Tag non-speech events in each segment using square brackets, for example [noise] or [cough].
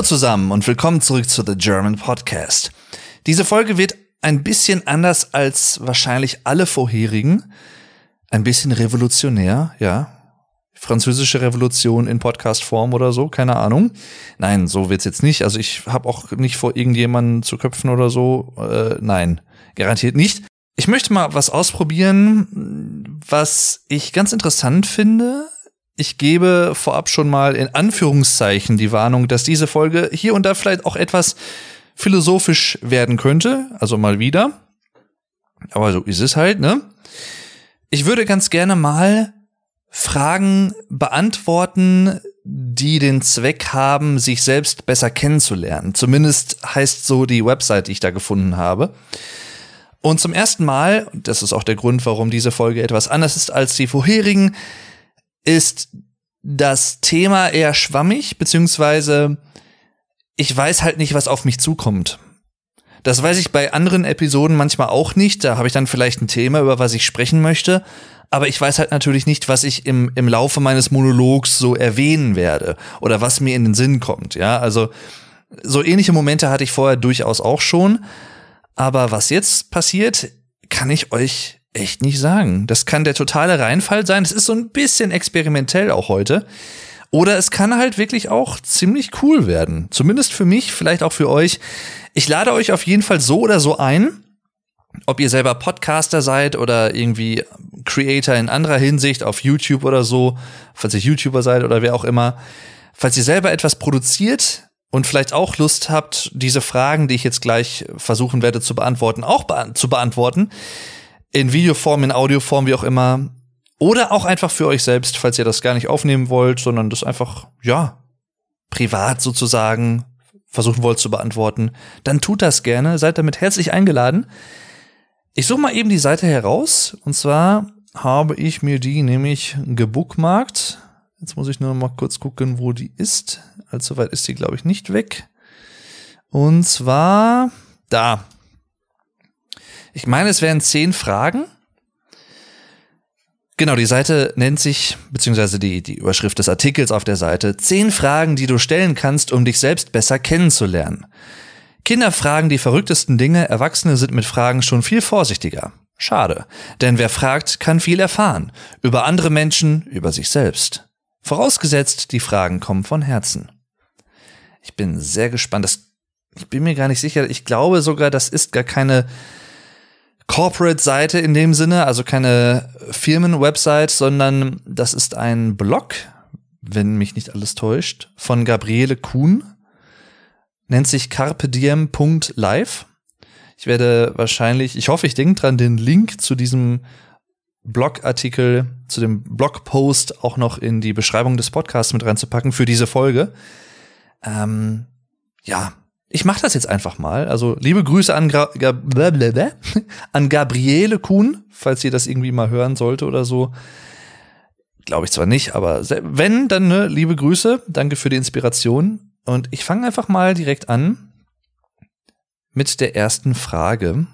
Hallo zusammen und willkommen zurück zu The German Podcast. Diese Folge wird ein bisschen anders als wahrscheinlich alle vorherigen. Ein bisschen revolutionär, ja. Französische Revolution in Podcast-Form oder so, keine Ahnung. Nein, so wird's jetzt nicht. Also ich habe auch nicht vor, irgendjemanden zu köpfen oder so. Äh, nein, garantiert nicht. Ich möchte mal was ausprobieren, was ich ganz interessant finde. Ich gebe vorab schon mal in Anführungszeichen die Warnung, dass diese Folge hier und da vielleicht auch etwas philosophisch werden könnte. Also mal wieder. Aber so ist es halt, ne? Ich würde ganz gerne mal Fragen beantworten, die den Zweck haben, sich selbst besser kennenzulernen. Zumindest heißt so die Website, die ich da gefunden habe. Und zum ersten Mal, das ist auch der Grund, warum diese Folge etwas anders ist als die vorherigen, ist das Thema eher schwammig, beziehungsweise ich weiß halt nicht, was auf mich zukommt. Das weiß ich bei anderen Episoden manchmal auch nicht. Da habe ich dann vielleicht ein Thema, über was ich sprechen möchte aber ich weiß halt natürlich nicht, was ich im, im Laufe meines Monologs so erwähnen werde oder was mir in den Sinn kommt. Ja, also so ähnliche Momente hatte ich vorher durchaus auch schon. Aber was jetzt passiert, kann ich euch echt nicht sagen. Das kann der totale Reinfall sein. Das ist so ein bisschen experimentell auch heute. Oder es kann halt wirklich auch ziemlich cool werden. Zumindest für mich, vielleicht auch für euch. Ich lade euch auf jeden Fall so oder so ein ob ihr selber Podcaster seid oder irgendwie Creator in anderer Hinsicht auf YouTube oder so, falls ihr YouTuber seid oder wer auch immer, falls ihr selber etwas produziert und vielleicht auch Lust habt, diese Fragen, die ich jetzt gleich versuchen werde zu beantworten, auch be zu beantworten, in Videoform, in Audioform, wie auch immer, oder auch einfach für euch selbst, falls ihr das gar nicht aufnehmen wollt, sondern das einfach, ja, privat sozusagen versuchen wollt zu beantworten, dann tut das gerne, seid damit herzlich eingeladen. Ich suche mal eben die Seite heraus. Und zwar habe ich mir die nämlich gebookmarkt. Jetzt muss ich nur mal kurz gucken, wo die ist. Allzu weit ist die, glaube ich, nicht weg. Und zwar da. Ich meine, es wären zehn Fragen. Genau, die Seite nennt sich, beziehungsweise die, die Überschrift des Artikels auf der Seite, zehn Fragen, die du stellen kannst, um dich selbst besser kennenzulernen. Kinder fragen die verrücktesten Dinge, Erwachsene sind mit Fragen schon viel vorsichtiger. Schade, denn wer fragt, kann viel erfahren. Über andere Menschen, über sich selbst. Vorausgesetzt, die Fragen kommen von Herzen. Ich bin sehr gespannt. Das, ich bin mir gar nicht sicher. Ich glaube sogar, das ist gar keine Corporate-Seite in dem Sinne, also keine Firmen-Website, sondern das ist ein Blog, wenn mich nicht alles täuscht, von Gabriele Kuhn nennt sich carpediem.live. Ich werde wahrscheinlich, ich hoffe, ich denke dran, den Link zu diesem Blogartikel, zu dem Blogpost auch noch in die Beschreibung des Podcasts mit reinzupacken für diese Folge. Ähm, ja, ich mache das jetzt einfach mal. Also liebe Grüße an, Gra Gab [laughs] an Gabriele Kuhn, falls ihr das irgendwie mal hören sollte oder so. Glaube ich zwar nicht, aber wenn, dann ne, liebe Grüße. Danke für die Inspiration. Und ich fange einfach mal direkt an mit der ersten Frage,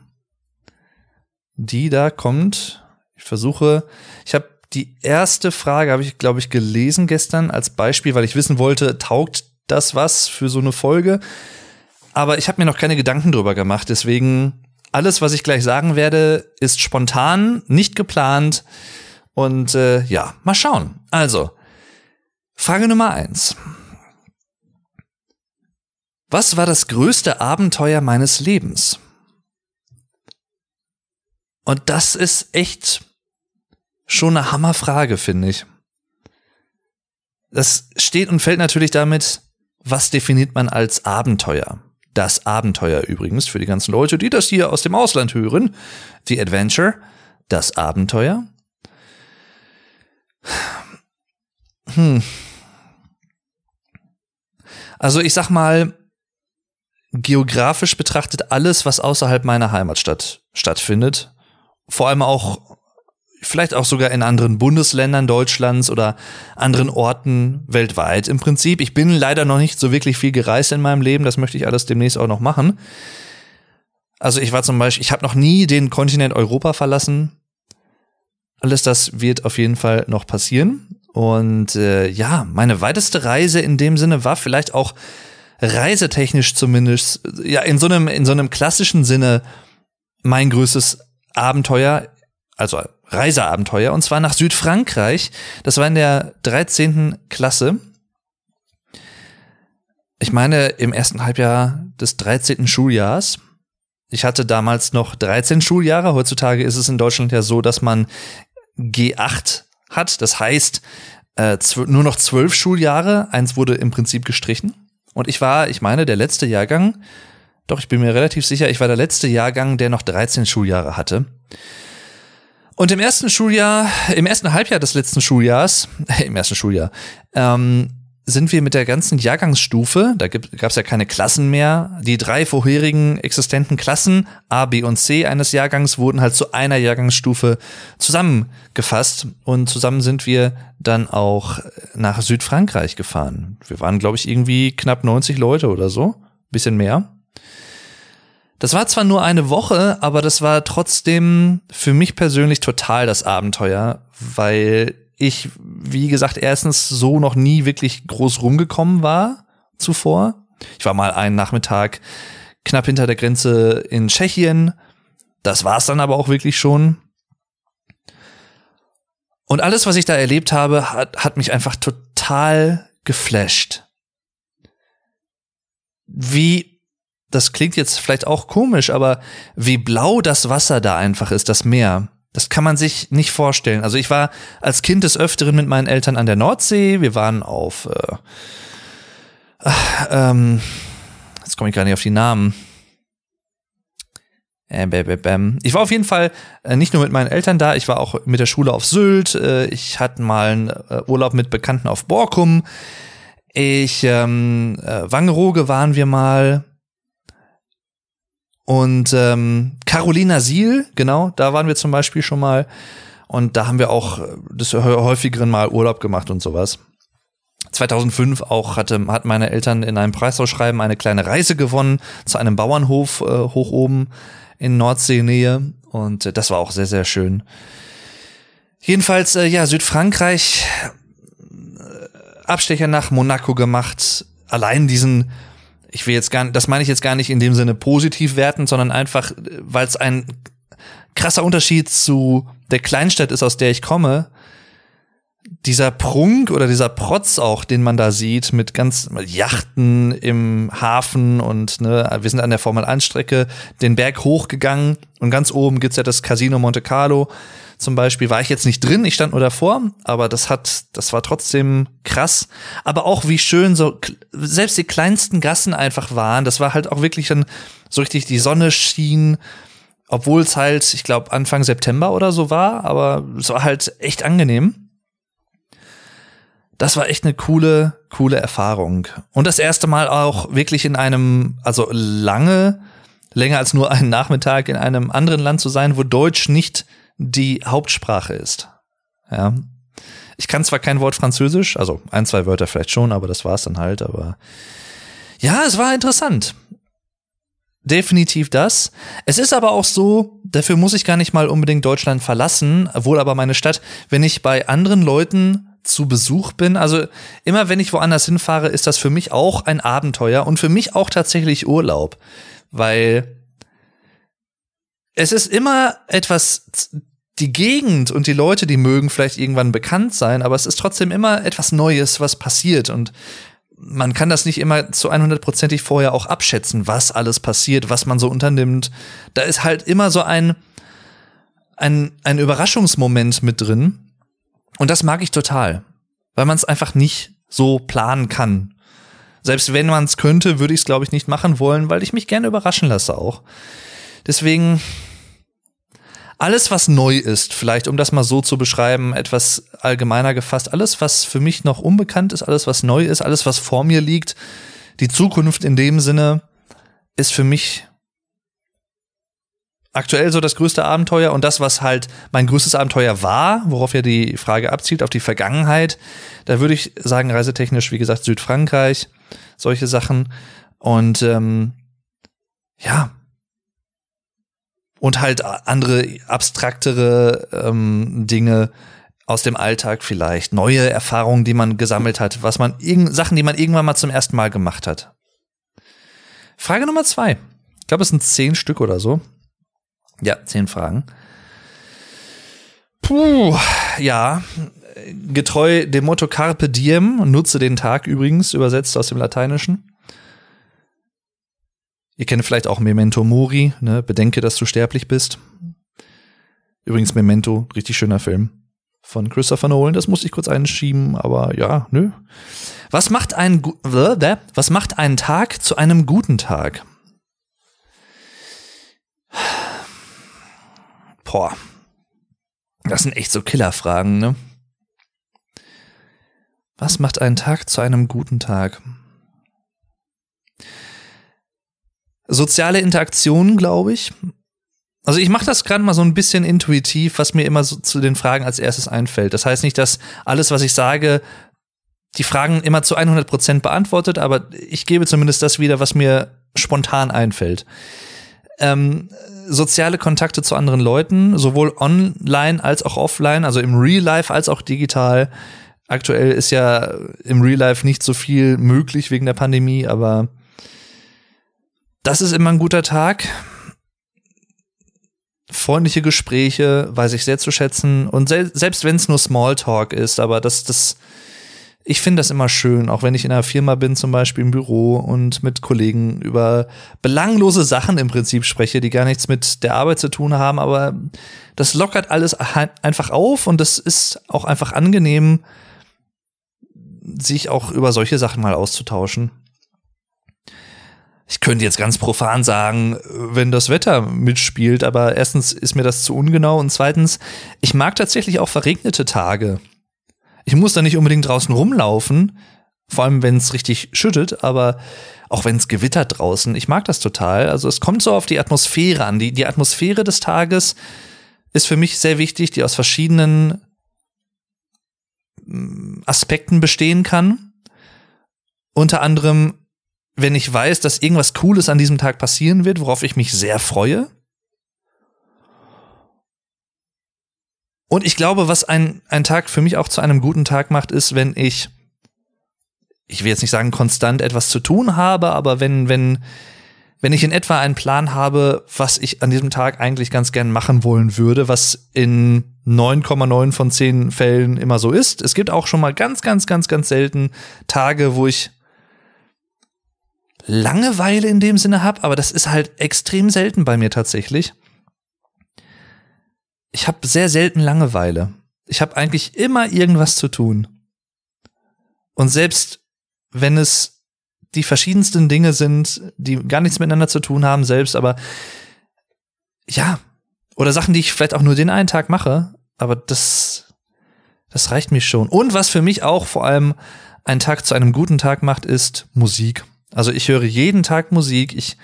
die da kommt. Ich versuche, ich habe die erste Frage, habe ich, glaube ich, gelesen gestern als Beispiel, weil ich wissen wollte, taugt das was für so eine Folge? Aber ich habe mir noch keine Gedanken drüber gemacht. Deswegen, alles, was ich gleich sagen werde, ist spontan, nicht geplant. Und äh, ja, mal schauen. Also, Frage Nummer eins. Was war das größte Abenteuer meines Lebens? Und das ist echt schon eine Hammerfrage, finde ich. Das steht und fällt natürlich damit, was definiert man als Abenteuer? Das Abenteuer übrigens für die ganzen Leute, die das hier aus dem Ausland hören. The Adventure, das Abenteuer. Hm. Also ich sag mal, geografisch betrachtet alles, was außerhalb meiner Heimatstadt stattfindet. Vor allem auch, vielleicht auch sogar in anderen Bundesländern Deutschlands oder anderen Orten weltweit im Prinzip. Ich bin leider noch nicht so wirklich viel gereist in meinem Leben. Das möchte ich alles demnächst auch noch machen. Also ich war zum Beispiel, ich habe noch nie den Kontinent Europa verlassen. Alles das wird auf jeden Fall noch passieren. Und äh, ja, meine weiteste Reise in dem Sinne war vielleicht auch reisetechnisch zumindest, ja, in so einem, in so einem klassischen Sinne mein größtes Abenteuer, also Reiseabenteuer, und zwar nach Südfrankreich. Das war in der 13. Klasse. Ich meine, im ersten Halbjahr des 13. Schuljahrs. Ich hatte damals noch 13 Schuljahre. Heutzutage ist es in Deutschland ja so, dass man G8 hat. Das heißt, äh, nur noch zwölf Schuljahre. Eins wurde im Prinzip gestrichen. Und ich war, ich meine, der letzte Jahrgang, doch, ich bin mir relativ sicher, ich war der letzte Jahrgang, der noch 13 Schuljahre hatte. Und im ersten Schuljahr, im ersten Halbjahr des letzten Schuljahrs, [laughs] im ersten Schuljahr, ähm, sind wir mit der ganzen Jahrgangsstufe, da gab es ja keine Klassen mehr, die drei vorherigen existenten Klassen, A, B und C eines Jahrgangs, wurden halt zu einer Jahrgangsstufe zusammengefasst und zusammen sind wir dann auch nach Südfrankreich gefahren. Wir waren, glaube ich, irgendwie knapp 90 Leute oder so, bisschen mehr. Das war zwar nur eine Woche, aber das war trotzdem für mich persönlich total das Abenteuer, weil ich, wie gesagt, erstens so noch nie wirklich groß rumgekommen war zuvor. Ich war mal einen Nachmittag knapp hinter der Grenze in Tschechien. Das war's dann aber auch wirklich schon. Und alles, was ich da erlebt habe, hat, hat mich einfach total geflasht. Wie, das klingt jetzt vielleicht auch komisch, aber wie blau das Wasser da einfach ist, das Meer. Das kann man sich nicht vorstellen. Also ich war als Kind des Öfteren mit meinen Eltern an der Nordsee. Wir waren auf, äh, ach, ähm, jetzt komme ich gar nicht auf die Namen. Äh, ich war auf jeden Fall äh, nicht nur mit meinen Eltern da, ich war auch mit der Schule auf Sylt. Äh, ich hatte mal einen Urlaub mit Bekannten auf Borkum. Ich, ähm, Wangerooge waren wir mal. Und ähm, Carolina Siel, genau, da waren wir zum Beispiel schon mal. Und da haben wir auch des häufigeren Mal Urlaub gemacht und sowas. 2005 auch hatte, hat meine Eltern in einem Preisausschreiben eine kleine Reise gewonnen zu einem Bauernhof äh, hoch oben in Nordseenähe. Und äh, das war auch sehr, sehr schön. Jedenfalls, äh, ja, Südfrankreich, äh, Abstecher nach Monaco gemacht. Allein diesen ich will jetzt gar das meine ich jetzt gar nicht in dem Sinne positiv werten, sondern einfach, weil es ein krasser Unterschied zu der Kleinstadt ist, aus der ich komme. Dieser Prunk oder dieser Protz auch, den man da sieht, mit ganz Yachten im Hafen und ne, wir sind an der Formel 1 Strecke den Berg hochgegangen und ganz oben gibt's ja das Casino Monte Carlo zum Beispiel war ich jetzt nicht drin, ich stand nur davor, aber das hat, das war trotzdem krass. Aber auch wie schön so, selbst die kleinsten Gassen einfach waren, das war halt auch wirklich dann so richtig die Sonne schien, obwohl es halt, ich glaube, Anfang September oder so war, aber es war halt echt angenehm. Das war echt eine coole, coole Erfahrung. Und das erste Mal auch wirklich in einem, also lange, länger als nur einen Nachmittag in einem anderen Land zu sein, wo Deutsch nicht die Hauptsprache ist. Ja. Ich kann zwar kein Wort Französisch, also ein, zwei Wörter vielleicht schon, aber das war's dann halt, aber ja, es war interessant. Definitiv das. Es ist aber auch so, dafür muss ich gar nicht mal unbedingt Deutschland verlassen, wohl aber meine Stadt, wenn ich bei anderen Leuten zu Besuch bin. Also immer wenn ich woanders hinfahre, ist das für mich auch ein Abenteuer und für mich auch tatsächlich Urlaub, weil es ist immer etwas, die Gegend und die Leute, die mögen vielleicht irgendwann bekannt sein, aber es ist trotzdem immer etwas Neues, was passiert und man kann das nicht immer zu 100%ig vorher auch abschätzen, was alles passiert, was man so unternimmt. Da ist halt immer so ein, ein, ein Überraschungsmoment mit drin. Und das mag ich total, weil man es einfach nicht so planen kann. Selbst wenn man es könnte, würde ich es, glaube ich, nicht machen wollen, weil ich mich gerne überraschen lasse auch. Deswegen alles, was neu ist, vielleicht um das mal so zu beschreiben, etwas allgemeiner gefasst, alles, was für mich noch unbekannt ist, alles, was neu ist, alles, was vor mir liegt, die Zukunft in dem Sinne ist für mich aktuell so das größte Abenteuer und das, was halt mein größtes Abenteuer war, worauf ja die Frage abzielt, auf die Vergangenheit, da würde ich sagen, reisetechnisch, wie gesagt, Südfrankreich, solche Sachen. Und ähm, ja, und halt andere abstraktere ähm, Dinge aus dem Alltag vielleicht, neue Erfahrungen, die man gesammelt hat, was man Sachen, die man irgendwann mal zum ersten Mal gemacht hat. Frage Nummer zwei. Ich glaube, es sind zehn Stück oder so. Ja, zehn Fragen. Puh, ja. Getreu dem Motto Carpe Diem, nutze den Tag übrigens, übersetzt aus dem Lateinischen. Ihr kennt vielleicht auch Memento Mori, ne? Bedenke, dass du sterblich bist. Übrigens Memento, richtig schöner Film von Christopher Nolan. Das musste ich kurz einschieben, aber ja, nö. Was macht ein was macht einen Tag zu einem guten Tag? Boah. Das sind echt so Killerfragen, ne? Was macht einen Tag zu einem guten Tag? Soziale Interaktion, glaube ich. Also ich mache das gerade mal so ein bisschen intuitiv, was mir immer so zu den Fragen als erstes einfällt. Das heißt nicht, dass alles, was ich sage, die Fragen immer zu 100 Prozent beantwortet, aber ich gebe zumindest das wieder, was mir spontan einfällt. Ähm, soziale Kontakte zu anderen Leuten, sowohl online als auch offline, also im Real Life als auch digital. Aktuell ist ja im Real Life nicht so viel möglich wegen der Pandemie, aber das ist immer ein guter Tag. Freundliche Gespräche weiß ich sehr zu schätzen. Und se selbst wenn es nur Smalltalk ist, aber das, das, ich finde das immer schön, auch wenn ich in einer Firma bin, zum Beispiel im Büro und mit Kollegen über belanglose Sachen im Prinzip spreche, die gar nichts mit der Arbeit zu tun haben, aber das lockert alles einfach auf und das ist auch einfach angenehm, sich auch über solche Sachen mal auszutauschen ich könnte jetzt ganz profan sagen, wenn das Wetter mitspielt, aber erstens ist mir das zu ungenau und zweitens, ich mag tatsächlich auch verregnete Tage. Ich muss da nicht unbedingt draußen rumlaufen, vor allem wenn es richtig schüttet, aber auch wenn es gewittert draußen, ich mag das total. Also es kommt so auf die Atmosphäre an. Die, die Atmosphäre des Tages ist für mich sehr wichtig, die aus verschiedenen mm, Aspekten bestehen kann. Unter anderem wenn ich weiß, dass irgendwas Cooles an diesem Tag passieren wird, worauf ich mich sehr freue. Und ich glaube, was ein, ein Tag für mich auch zu einem guten Tag macht, ist, wenn ich, ich will jetzt nicht sagen, konstant etwas zu tun habe, aber wenn, wenn, wenn ich in etwa einen Plan habe, was ich an diesem Tag eigentlich ganz gern machen wollen würde, was in 9,9 von 10 Fällen immer so ist. Es gibt auch schon mal ganz, ganz, ganz, ganz selten Tage, wo ich Langeweile in dem Sinne habe, aber das ist halt extrem selten bei mir tatsächlich. Ich habe sehr selten Langeweile. Ich habe eigentlich immer irgendwas zu tun. Und selbst wenn es die verschiedensten Dinge sind, die gar nichts miteinander zu tun haben, selbst, aber ja, oder Sachen, die ich vielleicht auch nur den einen Tag mache, aber das, das reicht mir schon. Und was für mich auch vor allem einen Tag zu einem guten Tag macht, ist Musik. Also ich höre jeden Tag Musik. Ich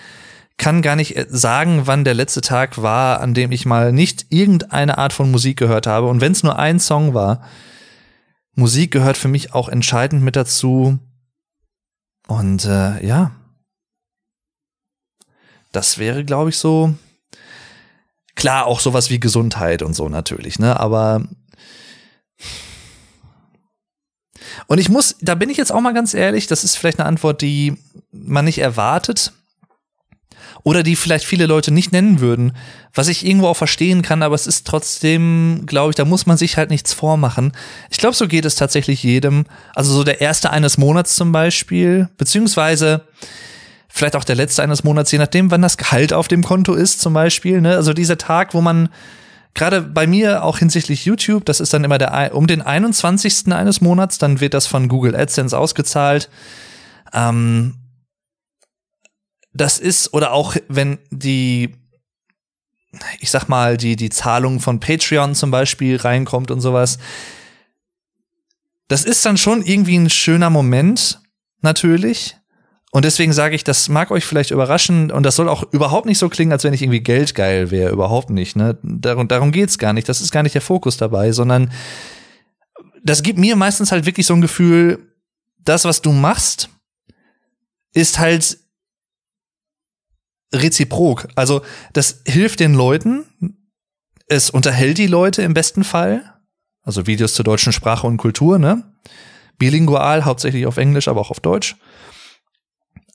kann gar nicht sagen, wann der letzte Tag war, an dem ich mal nicht irgendeine Art von Musik gehört habe. Und wenn es nur ein Song war, Musik gehört für mich auch entscheidend mit dazu. Und äh, ja, das wäre, glaube ich, so klar auch sowas wie Gesundheit und so natürlich, ne? Aber und ich muss, da bin ich jetzt auch mal ganz ehrlich, das ist vielleicht eine Antwort, die man nicht erwartet oder die vielleicht viele Leute nicht nennen würden, was ich irgendwo auch verstehen kann, aber es ist trotzdem, glaube ich, da muss man sich halt nichts vormachen. Ich glaube, so geht es tatsächlich jedem. Also so der erste eines Monats zum Beispiel, beziehungsweise vielleicht auch der letzte eines Monats, je nachdem, wann das Gehalt auf dem Konto ist zum Beispiel. Ne? Also dieser Tag, wo man gerade bei mir auch hinsichtlich YouTube, das ist dann immer der um den 21. eines Monats, dann wird das von Google AdSense ausgezahlt. Ähm, das ist, oder auch wenn die, ich sag mal, die, die Zahlung von Patreon zum Beispiel reinkommt und sowas. Das ist dann schon irgendwie ein schöner Moment, natürlich. Und deswegen sage ich, das mag euch vielleicht überraschen und das soll auch überhaupt nicht so klingen, als wenn ich irgendwie geldgeil wäre, überhaupt nicht. Ne? Darum, darum geht's gar nicht. Das ist gar nicht der Fokus dabei, sondern das gibt mir meistens halt wirklich so ein Gefühl, das, was du machst, ist halt reziprok. Also das hilft den Leuten, es unterhält die Leute im besten Fall. Also Videos zur deutschen Sprache und Kultur, ne? Bilingual, hauptsächlich auf Englisch, aber auch auf Deutsch.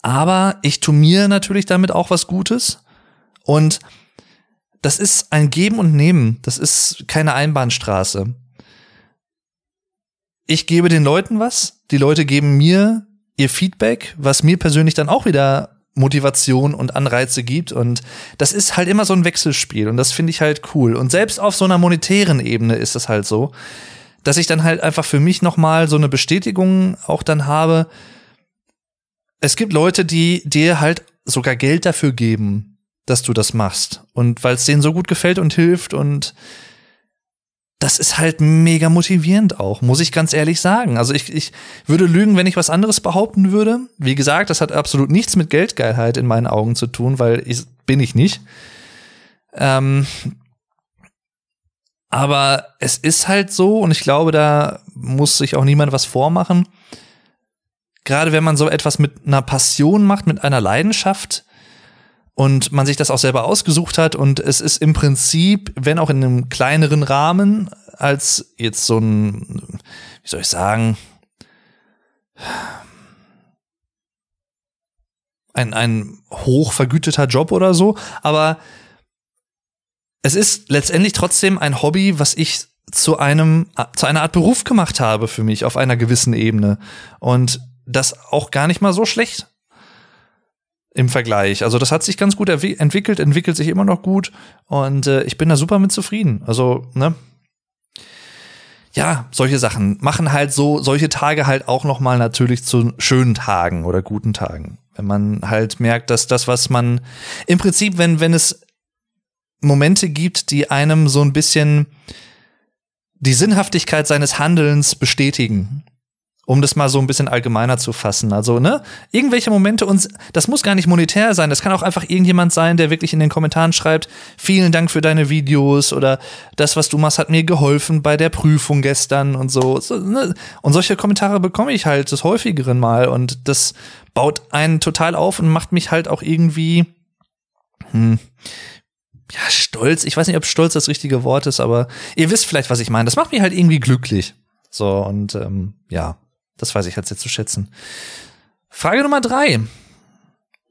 Aber ich tu mir natürlich damit auch was Gutes. Und das ist ein Geben und Nehmen. Das ist keine Einbahnstraße. Ich gebe den Leuten was, die Leute geben mir ihr Feedback, was mir persönlich dann auch wieder Motivation und Anreize gibt. Und das ist halt immer so ein Wechselspiel. Und das finde ich halt cool. Und selbst auf so einer monetären Ebene ist es halt so, dass ich dann halt einfach für mich nochmal so eine Bestätigung auch dann habe. Es gibt Leute, die dir halt sogar Geld dafür geben, dass du das machst. Und weil es denen so gut gefällt und hilft und das ist halt mega motivierend auch, muss ich ganz ehrlich sagen. Also ich, ich würde lügen, wenn ich was anderes behaupten würde. Wie gesagt, das hat absolut nichts mit Geldgeilheit in meinen Augen zu tun, weil ich bin ich nicht. Ähm, aber es ist halt so und ich glaube, da muss sich auch niemand was vormachen. Gerade wenn man so etwas mit einer Passion macht, mit einer Leidenschaft, und man sich das auch selber ausgesucht hat und es ist im Prinzip, wenn auch in einem kleineren Rahmen, als jetzt so ein, wie soll ich sagen, ein, ein hochvergüteter Job oder so, aber es ist letztendlich trotzdem ein Hobby, was ich zu einem, zu einer Art Beruf gemacht habe für mich auf einer gewissen Ebene. Und das auch gar nicht mal so schlecht im Vergleich. Also das hat sich ganz gut entwickelt, entwickelt sich immer noch gut und äh, ich bin da super mit zufrieden. Also, ne? Ja, solche Sachen machen halt so solche Tage halt auch noch mal natürlich zu schönen Tagen oder guten Tagen. Wenn man halt merkt, dass das was man im Prinzip, wenn wenn es Momente gibt, die einem so ein bisschen die Sinnhaftigkeit seines Handelns bestätigen um das mal so ein bisschen allgemeiner zu fassen. Also, ne, irgendwelche Momente uns, das muss gar nicht monetär sein, das kann auch einfach irgendjemand sein, der wirklich in den Kommentaren schreibt, vielen Dank für deine Videos oder das, was du machst, hat mir geholfen bei der Prüfung gestern und so. ne? Und solche Kommentare bekomme ich halt des häufigeren mal und das baut einen total auf und macht mich halt auch irgendwie, hm, ja, stolz. Ich weiß nicht, ob stolz das richtige Wort ist, aber ihr wisst vielleicht, was ich meine. Das macht mich halt irgendwie glücklich. So, und ähm, ja, das weiß ich jetzt zu schätzen. Frage Nummer drei.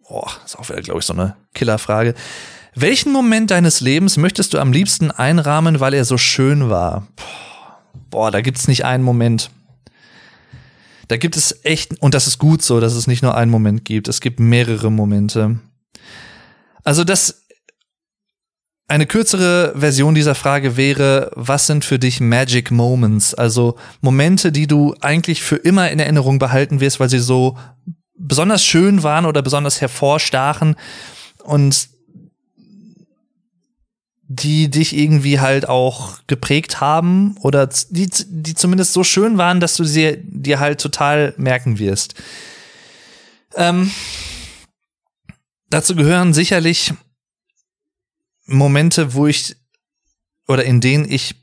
Boah, ist auch wieder, glaube ich, so eine Killerfrage. Welchen Moment deines Lebens möchtest du am liebsten einrahmen, weil er so schön war? Boah, da gibt's nicht einen Moment. Da gibt es echt, und das ist gut so, dass es nicht nur einen Moment gibt. Es gibt mehrere Momente. Also das eine kürzere Version dieser Frage wäre, was sind für dich Magic Moments? Also Momente, die du eigentlich für immer in Erinnerung behalten wirst, weil sie so besonders schön waren oder besonders hervorstachen und die dich irgendwie halt auch geprägt haben oder die, die zumindest so schön waren, dass du sie dir halt total merken wirst. Ähm, dazu gehören sicherlich Momente, wo ich oder in denen ich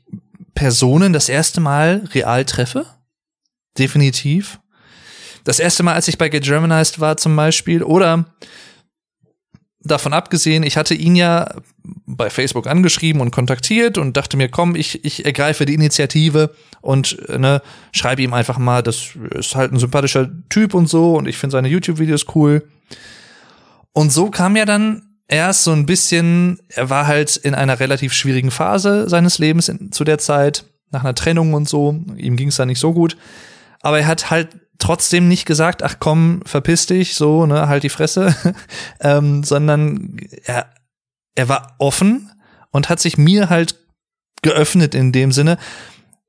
Personen das erste Mal real treffe. Definitiv. Das erste Mal, als ich bei Get Germanized war zum Beispiel, oder davon abgesehen, ich hatte ihn ja bei Facebook angeschrieben und kontaktiert und dachte mir, komm, ich, ich ergreife die Initiative und ne, schreibe ihm einfach mal, das ist halt ein sympathischer Typ und so und ich finde seine YouTube-Videos cool. Und so kam ja dann erst so ein bisschen, er war halt in einer relativ schwierigen Phase seines Lebens in, zu der Zeit, nach einer Trennung und so. Ihm ging es da nicht so gut. Aber er hat halt trotzdem nicht gesagt, ach komm, verpiss dich, so, ne, halt die Fresse, [laughs] ähm, sondern er, er war offen und hat sich mir halt geöffnet in dem Sinne.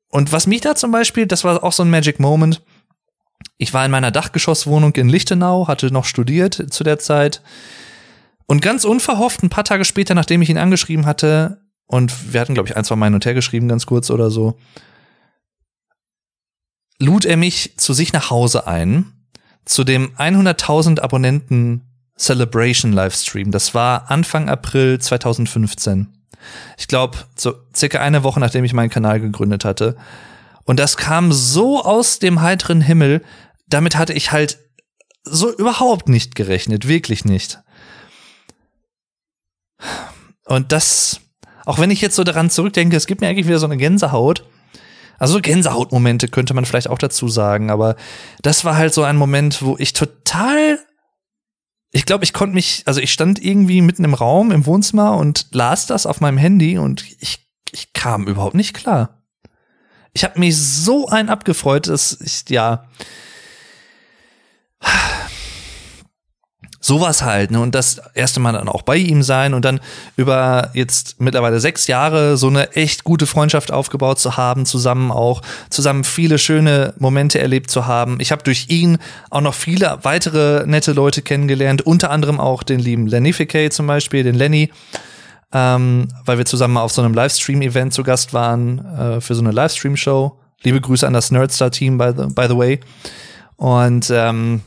Und was mich da zum Beispiel, das war auch so ein Magic Moment. Ich war in meiner Dachgeschosswohnung in Lichtenau, hatte noch studiert zu der Zeit und ganz unverhofft, ein paar Tage später, nachdem ich ihn angeschrieben hatte, und wir hatten, glaube ich, ein, zwei Mal hin und her geschrieben, ganz kurz oder so, lud er mich zu sich nach Hause ein, zu dem 100.000 Abonnenten Celebration Livestream. Das war Anfang April 2015. Ich glaube, so circa eine Woche, nachdem ich meinen Kanal gegründet hatte. Und das kam so aus dem heiteren Himmel, damit hatte ich halt so überhaupt nicht gerechnet, wirklich nicht. Und das, auch wenn ich jetzt so daran zurückdenke, es gibt mir eigentlich wieder so eine Gänsehaut. Also Gänsehautmomente könnte man vielleicht auch dazu sagen, aber das war halt so ein Moment, wo ich total ich glaube, ich konnte mich, also ich stand irgendwie mitten im Raum, im Wohnzimmer und las das auf meinem Handy und ich, ich kam überhaupt nicht klar. Ich habe mich so ein abgefreut, dass ich, ja, sowas halt, ne? Und das erste Mal dann auch bei ihm sein und dann über jetzt mittlerweile sechs Jahre so eine echt gute Freundschaft aufgebaut zu haben, zusammen auch, zusammen viele schöne Momente erlebt zu haben. Ich habe durch ihn auch noch viele weitere nette Leute kennengelernt, unter anderem auch den lieben Lennificate zum Beispiel, den Lenny. Ähm, weil wir zusammen auf so einem Livestream-Event zu Gast waren, äh, für so eine Livestream-Show. Liebe Grüße an das Nerdstar-Team, by the, by the way. Und ähm,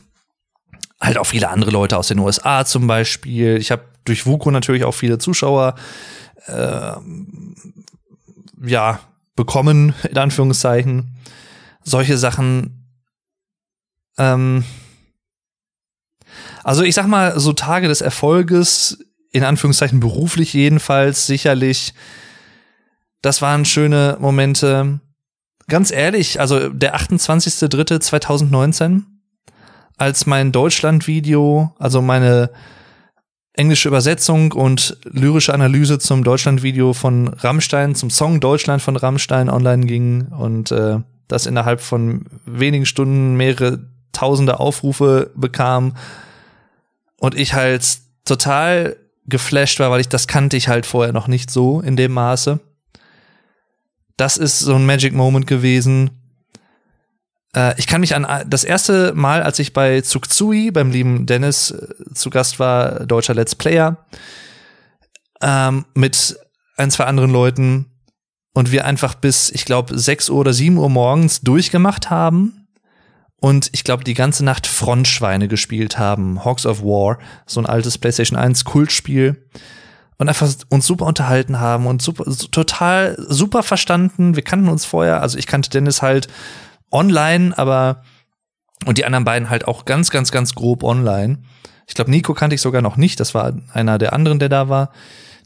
halt auch viele andere Leute aus den USA zum Beispiel. Ich habe durch Vuko natürlich auch viele Zuschauer äh, ja bekommen, in Anführungszeichen. Solche Sachen. Ähm, also ich sag mal, so Tage des Erfolges, in Anführungszeichen beruflich jedenfalls, sicherlich, das waren schöne Momente. Ganz ehrlich, also der 28.03.2019 als mein Deutschland-Video, also meine englische Übersetzung und lyrische Analyse zum Deutschland-Video von Rammstein, zum Song Deutschland von Rammstein online ging und äh, das innerhalb von wenigen Stunden mehrere tausende Aufrufe bekam und ich halt total geflasht war, weil ich das kannte ich halt vorher noch nicht so in dem Maße. Das ist so ein Magic Moment gewesen, ich kann mich an äh, das erste Mal, als ich bei Zugzui beim lieben Dennis äh, zu Gast war, deutscher Let's Player, ähm, mit ein, zwei anderen Leuten und wir einfach bis, ich glaube, sechs Uhr oder sieben Uhr morgens durchgemacht haben und ich glaube, die ganze Nacht Frontschweine gespielt haben. Hawks of War, so ein altes PlayStation 1 Kultspiel. Und einfach uns super unterhalten haben und super, total super verstanden. Wir kannten uns vorher, also ich kannte Dennis halt online, aber und die anderen beiden halt auch ganz, ganz, ganz grob online. Ich glaube, Nico kannte ich sogar noch nicht. Das war einer der anderen, der da war.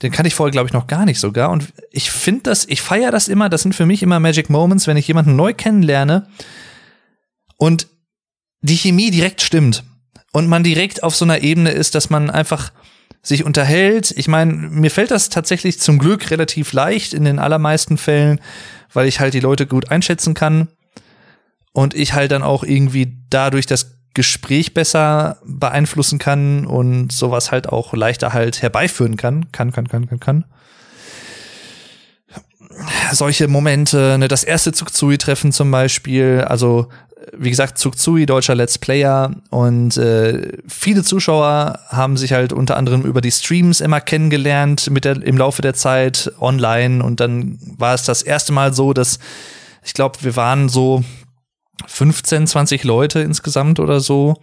Den kannte ich vorher, glaube ich, noch gar nicht sogar. Und ich finde das, ich feiere das immer. Das sind für mich immer Magic Moments, wenn ich jemanden neu kennenlerne und die Chemie direkt stimmt und man direkt auf so einer Ebene ist, dass man einfach sich unterhält. Ich meine, mir fällt das tatsächlich zum Glück relativ leicht in den allermeisten Fällen, weil ich halt die Leute gut einschätzen kann und ich halt dann auch irgendwie dadurch das Gespräch besser beeinflussen kann und sowas halt auch leichter halt herbeiführen kann. Kann, kann, kann, kann, kann. Solche Momente, ne, das erste Zugzui-Treffen zum Beispiel, also wie gesagt, Zugzui, deutscher Let's Player und äh, viele Zuschauer haben sich halt unter anderem über die Streams immer kennengelernt mit der, im Laufe der Zeit online und dann war es das erste Mal so, dass ich glaube, wir waren so 15, 20 Leute insgesamt oder so,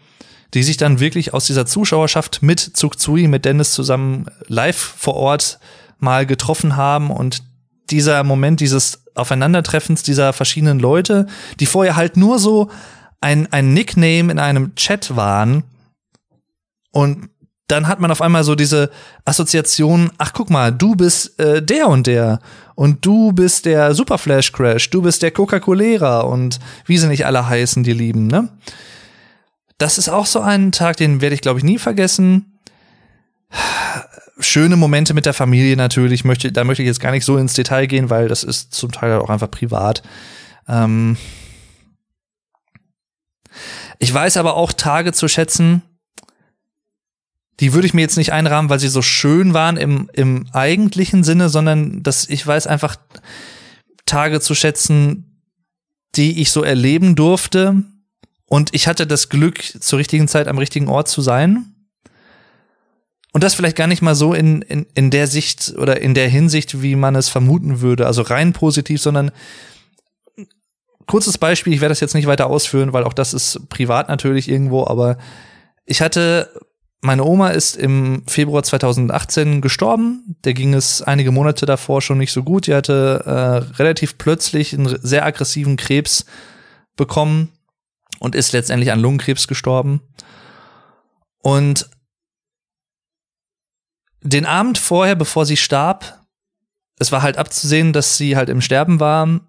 die sich dann wirklich aus dieser Zuschauerschaft mit Zugzui, mit Dennis zusammen live vor Ort mal getroffen haben und dieser Moment dieses Aufeinandertreffens dieser verschiedenen Leute, die vorher halt nur so ein, ein Nickname in einem Chat waren und dann hat man auf einmal so diese Assoziation, ach guck mal, du bist äh, der und der und du bist der Super Flash Crash, du bist der Coca-Colera und wie sie nicht alle heißen, die lieben, ne? Das ist auch so ein Tag, den werde ich glaube ich nie vergessen. Schöne Momente mit der Familie natürlich, möchte, da möchte ich jetzt gar nicht so ins Detail gehen, weil das ist zum Teil auch einfach privat. Ähm ich weiß aber auch Tage zu schätzen, die würde ich mir jetzt nicht einrahmen, weil sie so schön waren im, im eigentlichen Sinne, sondern dass ich weiß einfach Tage zu schätzen, die ich so erleben durfte. Und ich hatte das Glück, zur richtigen Zeit am richtigen Ort zu sein. Und das vielleicht gar nicht mal so in, in, in der Sicht oder in der Hinsicht, wie man es vermuten würde, also rein positiv, sondern kurzes Beispiel, ich werde das jetzt nicht weiter ausführen, weil auch das ist privat natürlich irgendwo, aber ich hatte meine Oma ist im Februar 2018 gestorben. Der ging es einige Monate davor schon nicht so gut. Die hatte äh, relativ plötzlich einen sehr aggressiven Krebs bekommen und ist letztendlich an Lungenkrebs gestorben. Und den Abend vorher, bevor sie starb, es war halt abzusehen, dass sie halt im Sterben war,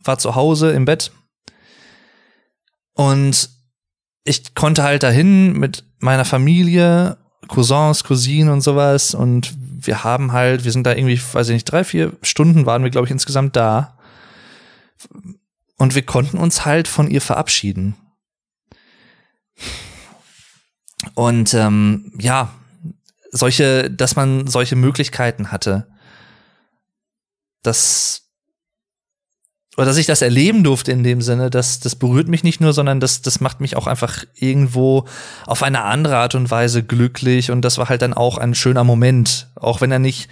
war zu Hause im Bett. Und ich konnte halt dahin mit meiner Familie, Cousins, Cousinen und sowas und wir haben halt, wir sind da irgendwie, weiß ich nicht, drei, vier Stunden waren wir, glaube ich, insgesamt da. Und wir konnten uns halt von ihr verabschieden. Und ähm, ja, solche, dass man solche Möglichkeiten hatte. Das oder dass ich das erleben durfte in dem Sinne, das, das berührt mich nicht nur, sondern das, das macht mich auch einfach irgendwo auf eine andere Art und Weise glücklich. Und das war halt dann auch ein schöner Moment. Auch wenn er nicht,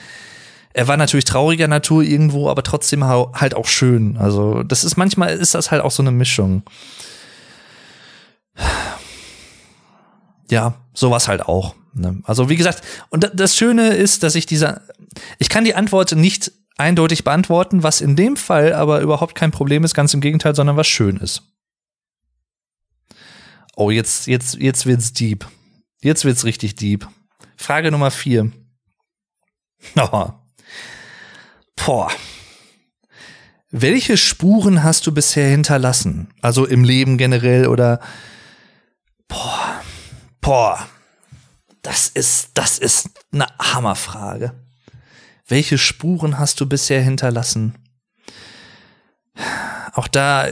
er war natürlich trauriger Natur irgendwo, aber trotzdem halt auch schön. Also, das ist manchmal ist das halt auch so eine Mischung. Ja, sowas halt auch. Ne? Also, wie gesagt, und das Schöne ist, dass ich dieser, ich kann die Antwort nicht eindeutig beantworten, was in dem Fall aber überhaupt kein Problem ist, ganz im Gegenteil, sondern was schön ist. Oh, jetzt, jetzt, jetzt wird's deep. Jetzt wird's richtig deep. Frage Nummer vier. [laughs] Oh. Boah. Welche Spuren hast du bisher hinterlassen? Also im Leben generell oder boah, boah. Das ist, das ist eine Hammerfrage. Welche Spuren hast du bisher hinterlassen? Auch da,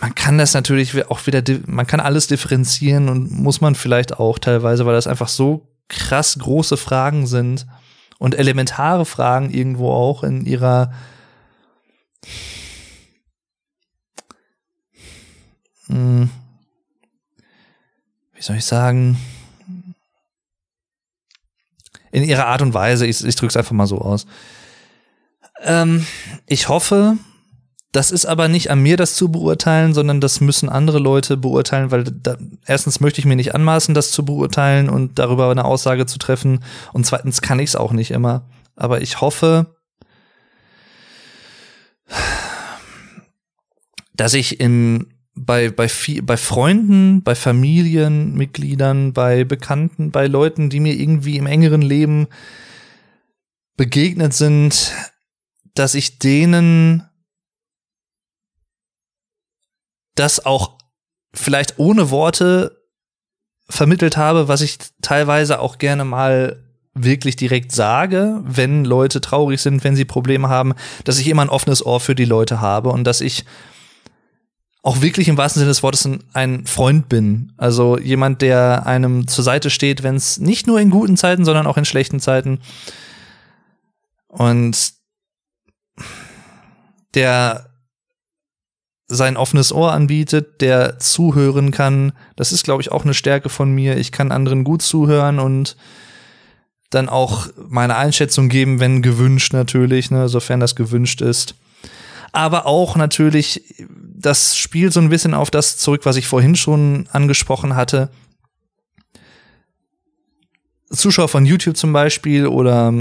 man kann das natürlich auch wieder, man kann alles differenzieren und muss man vielleicht auch teilweise, weil das einfach so krass große Fragen sind und elementare Fragen irgendwo auch in ihrer hm, wie soll ich sagen, in ihrer Art und Weise. Ich, ich drücke einfach mal so aus. Ähm, ich hoffe, das ist aber nicht an mir, das zu beurteilen, sondern das müssen andere Leute beurteilen, weil da, erstens möchte ich mir nicht anmaßen, das zu beurteilen und darüber eine Aussage zu treffen. Und zweitens kann ich es auch nicht immer. Aber ich hoffe, dass ich in bei, bei, bei Freunden, bei Familienmitgliedern, bei Bekannten, bei Leuten, die mir irgendwie im engeren Leben begegnet sind, dass ich denen das auch vielleicht ohne Worte vermittelt habe, was ich teilweise auch gerne mal wirklich direkt sage, wenn Leute traurig sind, wenn sie Probleme haben, dass ich immer ein offenes Ohr für die Leute habe und dass ich auch wirklich im wahrsten Sinne des Wortes ein, Freund bin. Also jemand, der einem zur Seite steht, wenn es nicht nur in guten Zeiten, sondern auch in schlechten Zeiten. Und der sein offenes Ohr anbietet, der zuhören kann. Das ist, glaube ich, auch eine Stärke von mir. Ich kann anderen gut zuhören und dann auch meine Einschätzung geben, wenn gewünscht natürlich, ne, sofern das gewünscht ist aber auch natürlich, das spielt so ein bisschen auf das zurück, was ich vorhin schon angesprochen hatte. Zuschauer von YouTube zum Beispiel oder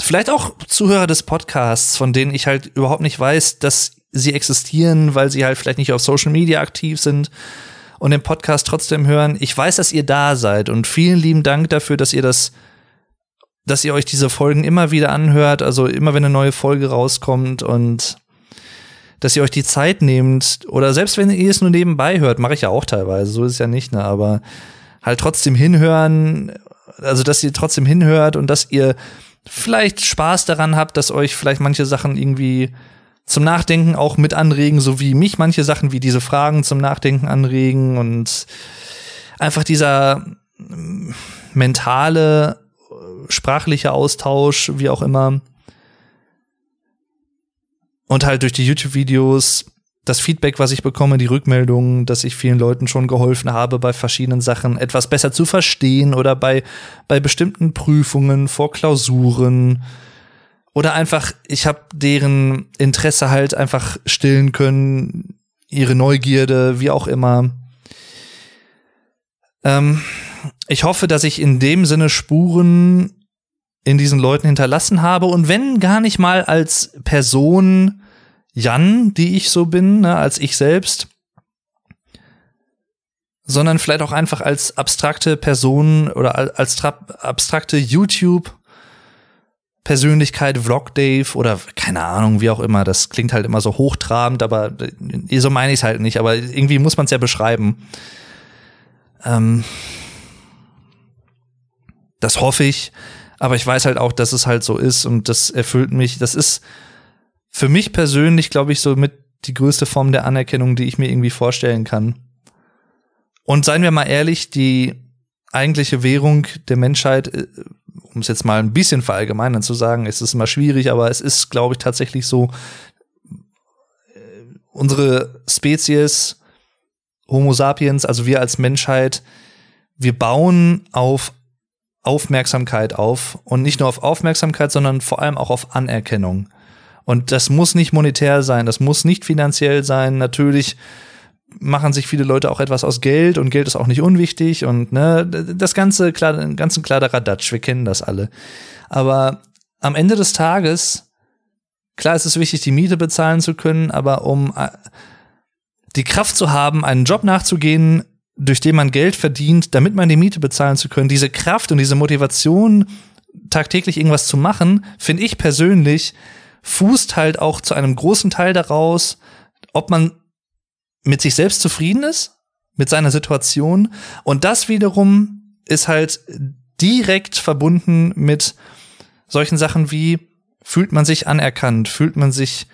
vielleicht auch Zuhörer des Podcasts, von denen ich halt überhaupt nicht weiß, dass sie existieren, weil sie halt vielleicht nicht auf Social Media aktiv sind und den Podcast trotzdem hören. Ich weiß, dass ihr da seid und vielen lieben Dank dafür, dass ihr das dass ihr euch diese Folgen immer wieder anhört, also immer wenn eine neue Folge rauskommt und dass ihr euch die Zeit nehmt oder selbst wenn ihr es nur nebenbei hört, mache ich ja auch teilweise, so ist es ja nicht, ne, aber halt trotzdem hinhören, also dass ihr trotzdem hinhört und dass ihr vielleicht Spaß daran habt, dass euch vielleicht manche Sachen irgendwie zum Nachdenken auch mit anregen, so wie mich manche Sachen wie diese Fragen zum Nachdenken anregen und einfach dieser mentale sprachlicher Austausch, wie auch immer. Und halt durch die YouTube-Videos das Feedback, was ich bekomme, die Rückmeldungen, dass ich vielen Leuten schon geholfen habe, bei verschiedenen Sachen etwas besser zu verstehen oder bei, bei bestimmten Prüfungen, vor Klausuren oder einfach, ich habe deren Interesse halt einfach stillen können, ihre Neugierde, wie auch immer. Ähm, ich hoffe, dass ich in dem Sinne Spuren in diesen Leuten hinterlassen habe und wenn gar nicht mal als Person Jan, die ich so bin, ne, als ich selbst, sondern vielleicht auch einfach als abstrakte Person oder als abstrakte YouTube Persönlichkeit, Vlog Dave oder keine Ahnung, wie auch immer. Das klingt halt immer so hochtrabend, aber äh, so meine ich es halt nicht. Aber irgendwie muss man es ja beschreiben. Ähm, das hoffe ich, aber ich weiß halt auch, dass es halt so ist und das erfüllt mich. Das ist für mich persönlich, glaube ich, so mit die größte Form der Anerkennung, die ich mir irgendwie vorstellen kann. Und seien wir mal ehrlich, die eigentliche Währung der Menschheit, äh, um es jetzt mal ein bisschen verallgemeinern zu sagen, es ist immer schwierig, aber es ist, glaube ich, tatsächlich so, äh, unsere Spezies, Homo sapiens, also wir als Menschheit, wir bauen auf Aufmerksamkeit auf und nicht nur auf Aufmerksamkeit, sondern vor allem auch auf Anerkennung. Und das muss nicht monetär sein, das muss nicht finanziell sein. Natürlich machen sich viele Leute auch etwas aus Geld und Geld ist auch nicht unwichtig und ne, das ganze klar, ganzen Kladderadatsch, wir kennen das alle. Aber am Ende des Tages, klar ist es wichtig, die Miete bezahlen zu können, aber um äh, die Kraft zu haben, einen Job nachzugehen, durch den man Geld verdient, damit man die Miete bezahlen zu können, diese Kraft und diese Motivation, tagtäglich irgendwas zu machen, finde ich persönlich, fußt halt auch zu einem großen Teil daraus, ob man mit sich selbst zufrieden ist, mit seiner Situation. Und das wiederum ist halt direkt verbunden mit solchen Sachen wie, fühlt man sich anerkannt, fühlt man sich,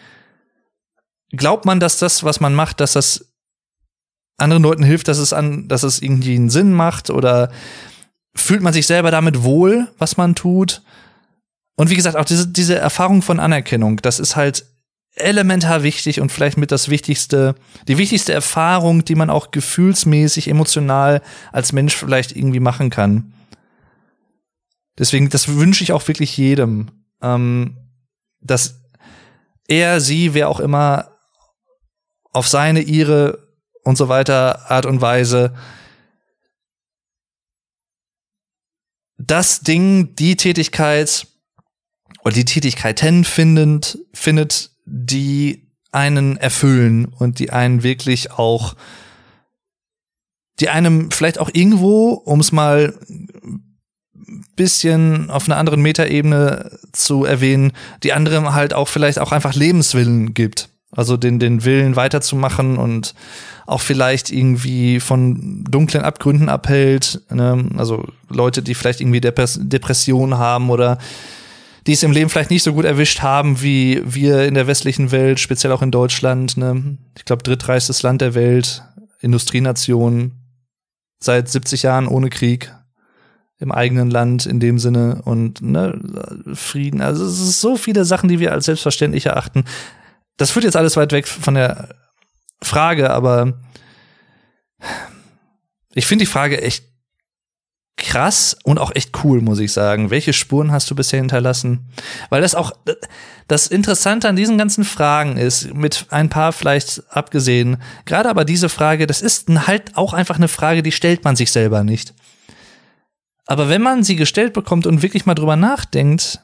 glaubt man, dass das, was man macht, dass das anderen Leuten hilft, dass es an, dass es irgendwie einen Sinn macht oder fühlt man sich selber damit wohl, was man tut. Und wie gesagt, auch diese, diese Erfahrung von Anerkennung, das ist halt elementar wichtig und vielleicht mit das wichtigste, die wichtigste Erfahrung, die man auch gefühlsmäßig, emotional als Mensch vielleicht irgendwie machen kann. Deswegen, das wünsche ich auch wirklich jedem, ähm, dass er, sie, wer auch immer auf seine, ihre und so weiter Art und Weise das Ding, die Tätigkeit oder die Tätigkeiten findend, findet, die einen erfüllen und die einen wirklich auch, die einem vielleicht auch irgendwo, um es mal bisschen auf einer anderen Metaebene zu erwähnen, die anderem halt auch vielleicht auch einfach Lebenswillen gibt. Also den, den Willen weiterzumachen und auch vielleicht irgendwie von dunklen Abgründen abhält. Ne? Also Leute, die vielleicht irgendwie Depressionen haben oder die es im Leben vielleicht nicht so gut erwischt haben wie wir in der westlichen Welt, speziell auch in Deutschland. Ne? Ich glaube, drittreichstes Land der Welt, Industrienation, seit 70 Jahren ohne Krieg im eigenen Land in dem Sinne und ne, Frieden. Also es ist so viele Sachen, die wir als selbstverständlich erachten. Das führt jetzt alles weit weg von der Frage, aber ich finde die Frage echt krass und auch echt cool, muss ich sagen. Welche Spuren hast du bisher hinterlassen? Weil das auch das Interessante an diesen ganzen Fragen ist, mit ein paar vielleicht abgesehen, gerade aber diese Frage, das ist halt auch einfach eine Frage, die stellt man sich selber nicht. Aber wenn man sie gestellt bekommt und wirklich mal drüber nachdenkt,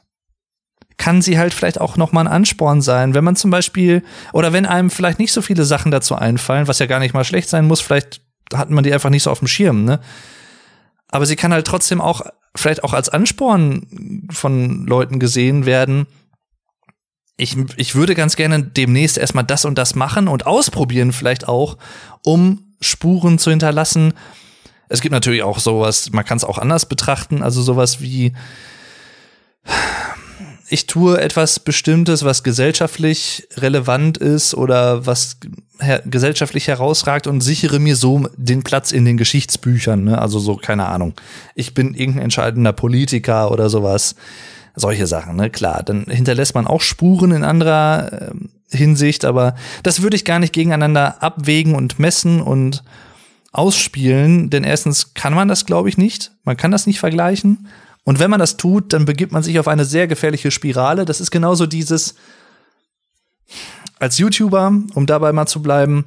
kann sie halt vielleicht auch noch mal ein Ansporn sein, wenn man zum Beispiel oder wenn einem vielleicht nicht so viele Sachen dazu einfallen, was ja gar nicht mal schlecht sein muss, vielleicht hat man die einfach nicht so auf dem Schirm, ne? aber sie kann halt trotzdem auch vielleicht auch als Ansporn von Leuten gesehen werden. Ich, ich würde ganz gerne demnächst erstmal das und das machen und ausprobieren vielleicht auch, um Spuren zu hinterlassen. Es gibt natürlich auch sowas, man kann es auch anders betrachten, also sowas wie ich tue etwas Bestimmtes, was gesellschaftlich relevant ist oder was her gesellschaftlich herausragt und sichere mir so den Platz in den Geschichtsbüchern. Ne? Also so, keine Ahnung. Ich bin irgendein entscheidender Politiker oder sowas. Solche Sachen, ne? Klar, dann hinterlässt man auch Spuren in anderer äh, Hinsicht, aber das würde ich gar nicht gegeneinander abwägen und messen und ausspielen, denn erstens kann man das, glaube ich, nicht. Man kann das nicht vergleichen. Und wenn man das tut, dann begibt man sich auf eine sehr gefährliche Spirale. Das ist genauso dieses, als YouTuber, um dabei mal zu bleiben,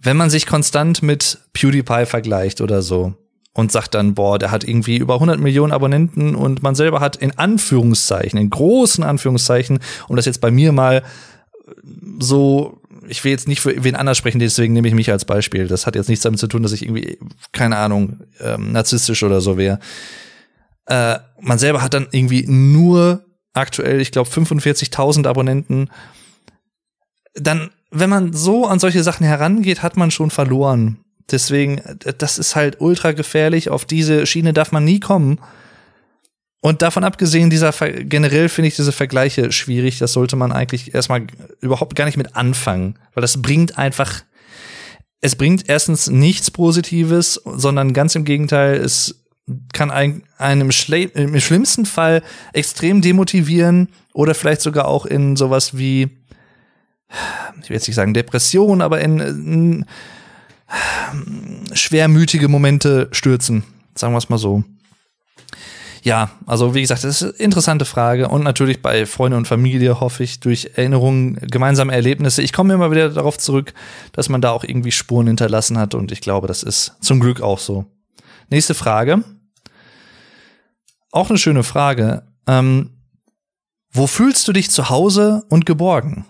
wenn man sich konstant mit PewDiePie vergleicht oder so und sagt dann, boah, der hat irgendwie über 100 Millionen Abonnenten und man selber hat in Anführungszeichen, in großen Anführungszeichen, um das jetzt bei mir mal so, ich will jetzt nicht für wen anders sprechen, deswegen nehme ich mich als Beispiel. Das hat jetzt nichts damit zu tun, dass ich irgendwie, keine Ahnung, ähm, narzisstisch oder so wäre. Äh, man selber hat dann irgendwie nur aktuell, ich glaube, 45.000 Abonnenten. Dann, wenn man so an solche Sachen herangeht, hat man schon verloren. Deswegen, das ist halt ultra gefährlich. Auf diese Schiene darf man nie kommen. Und davon abgesehen, dieser generell finde ich diese Vergleiche schwierig. Das sollte man eigentlich erstmal überhaupt gar nicht mit anfangen, weil das bringt einfach, es bringt erstens nichts Positives, sondern ganz im Gegenteil, es kann ein, einem Schle im schlimmsten Fall extrem demotivieren oder vielleicht sogar auch in sowas wie, ich will jetzt nicht sagen Depression, aber in, in schwermütige Momente stürzen, sagen wir es mal so. Ja, also wie gesagt, das ist eine interessante Frage und natürlich bei Freunde und Familie hoffe ich durch Erinnerungen, gemeinsame Erlebnisse. Ich komme immer wieder darauf zurück, dass man da auch irgendwie Spuren hinterlassen hat und ich glaube, das ist zum Glück auch so. Nächste Frage. Auch eine schöne Frage. Ähm, wo fühlst du dich zu Hause und geborgen?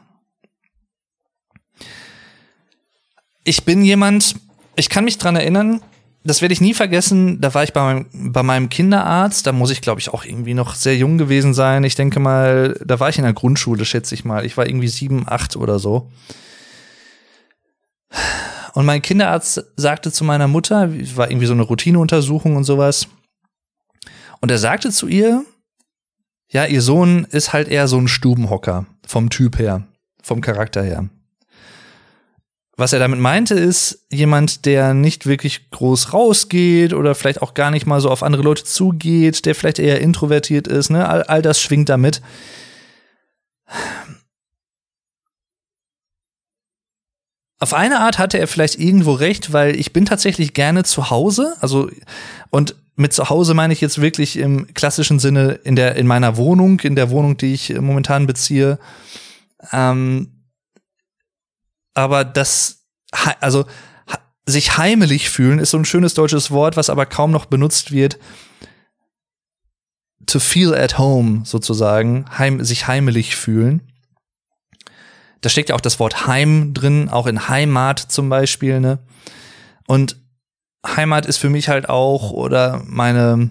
Ich bin jemand, ich kann mich dran erinnern, das werde ich nie vergessen. Da war ich bei meinem, bei meinem Kinderarzt. Da muss ich, glaube ich, auch irgendwie noch sehr jung gewesen sein. Ich denke mal, da war ich in der Grundschule, schätze ich mal. Ich war irgendwie sieben, acht oder so. Und mein Kinderarzt sagte zu meiner Mutter, war irgendwie so eine Routineuntersuchung und sowas. Und er sagte zu ihr, ja, ihr Sohn ist halt eher so ein Stubenhocker vom Typ her, vom Charakter her. Was er damit meinte, ist jemand, der nicht wirklich groß rausgeht oder vielleicht auch gar nicht mal so auf andere Leute zugeht, der vielleicht eher introvertiert ist, ne? All, all das schwingt damit. Auf eine Art hatte er vielleicht irgendwo recht, weil ich bin tatsächlich gerne zu Hause, also und mit zu Hause meine ich jetzt wirklich im klassischen Sinne in der in meiner Wohnung, in der Wohnung, die ich momentan beziehe. Ähm, aber das, also sich heimelig fühlen ist so ein schönes deutsches Wort, was aber kaum noch benutzt wird. To feel at home sozusagen, heim, sich heimelig fühlen. Da steckt ja auch das Wort Heim drin, auch in Heimat zum Beispiel, ne? Und Heimat ist für mich halt auch oder meine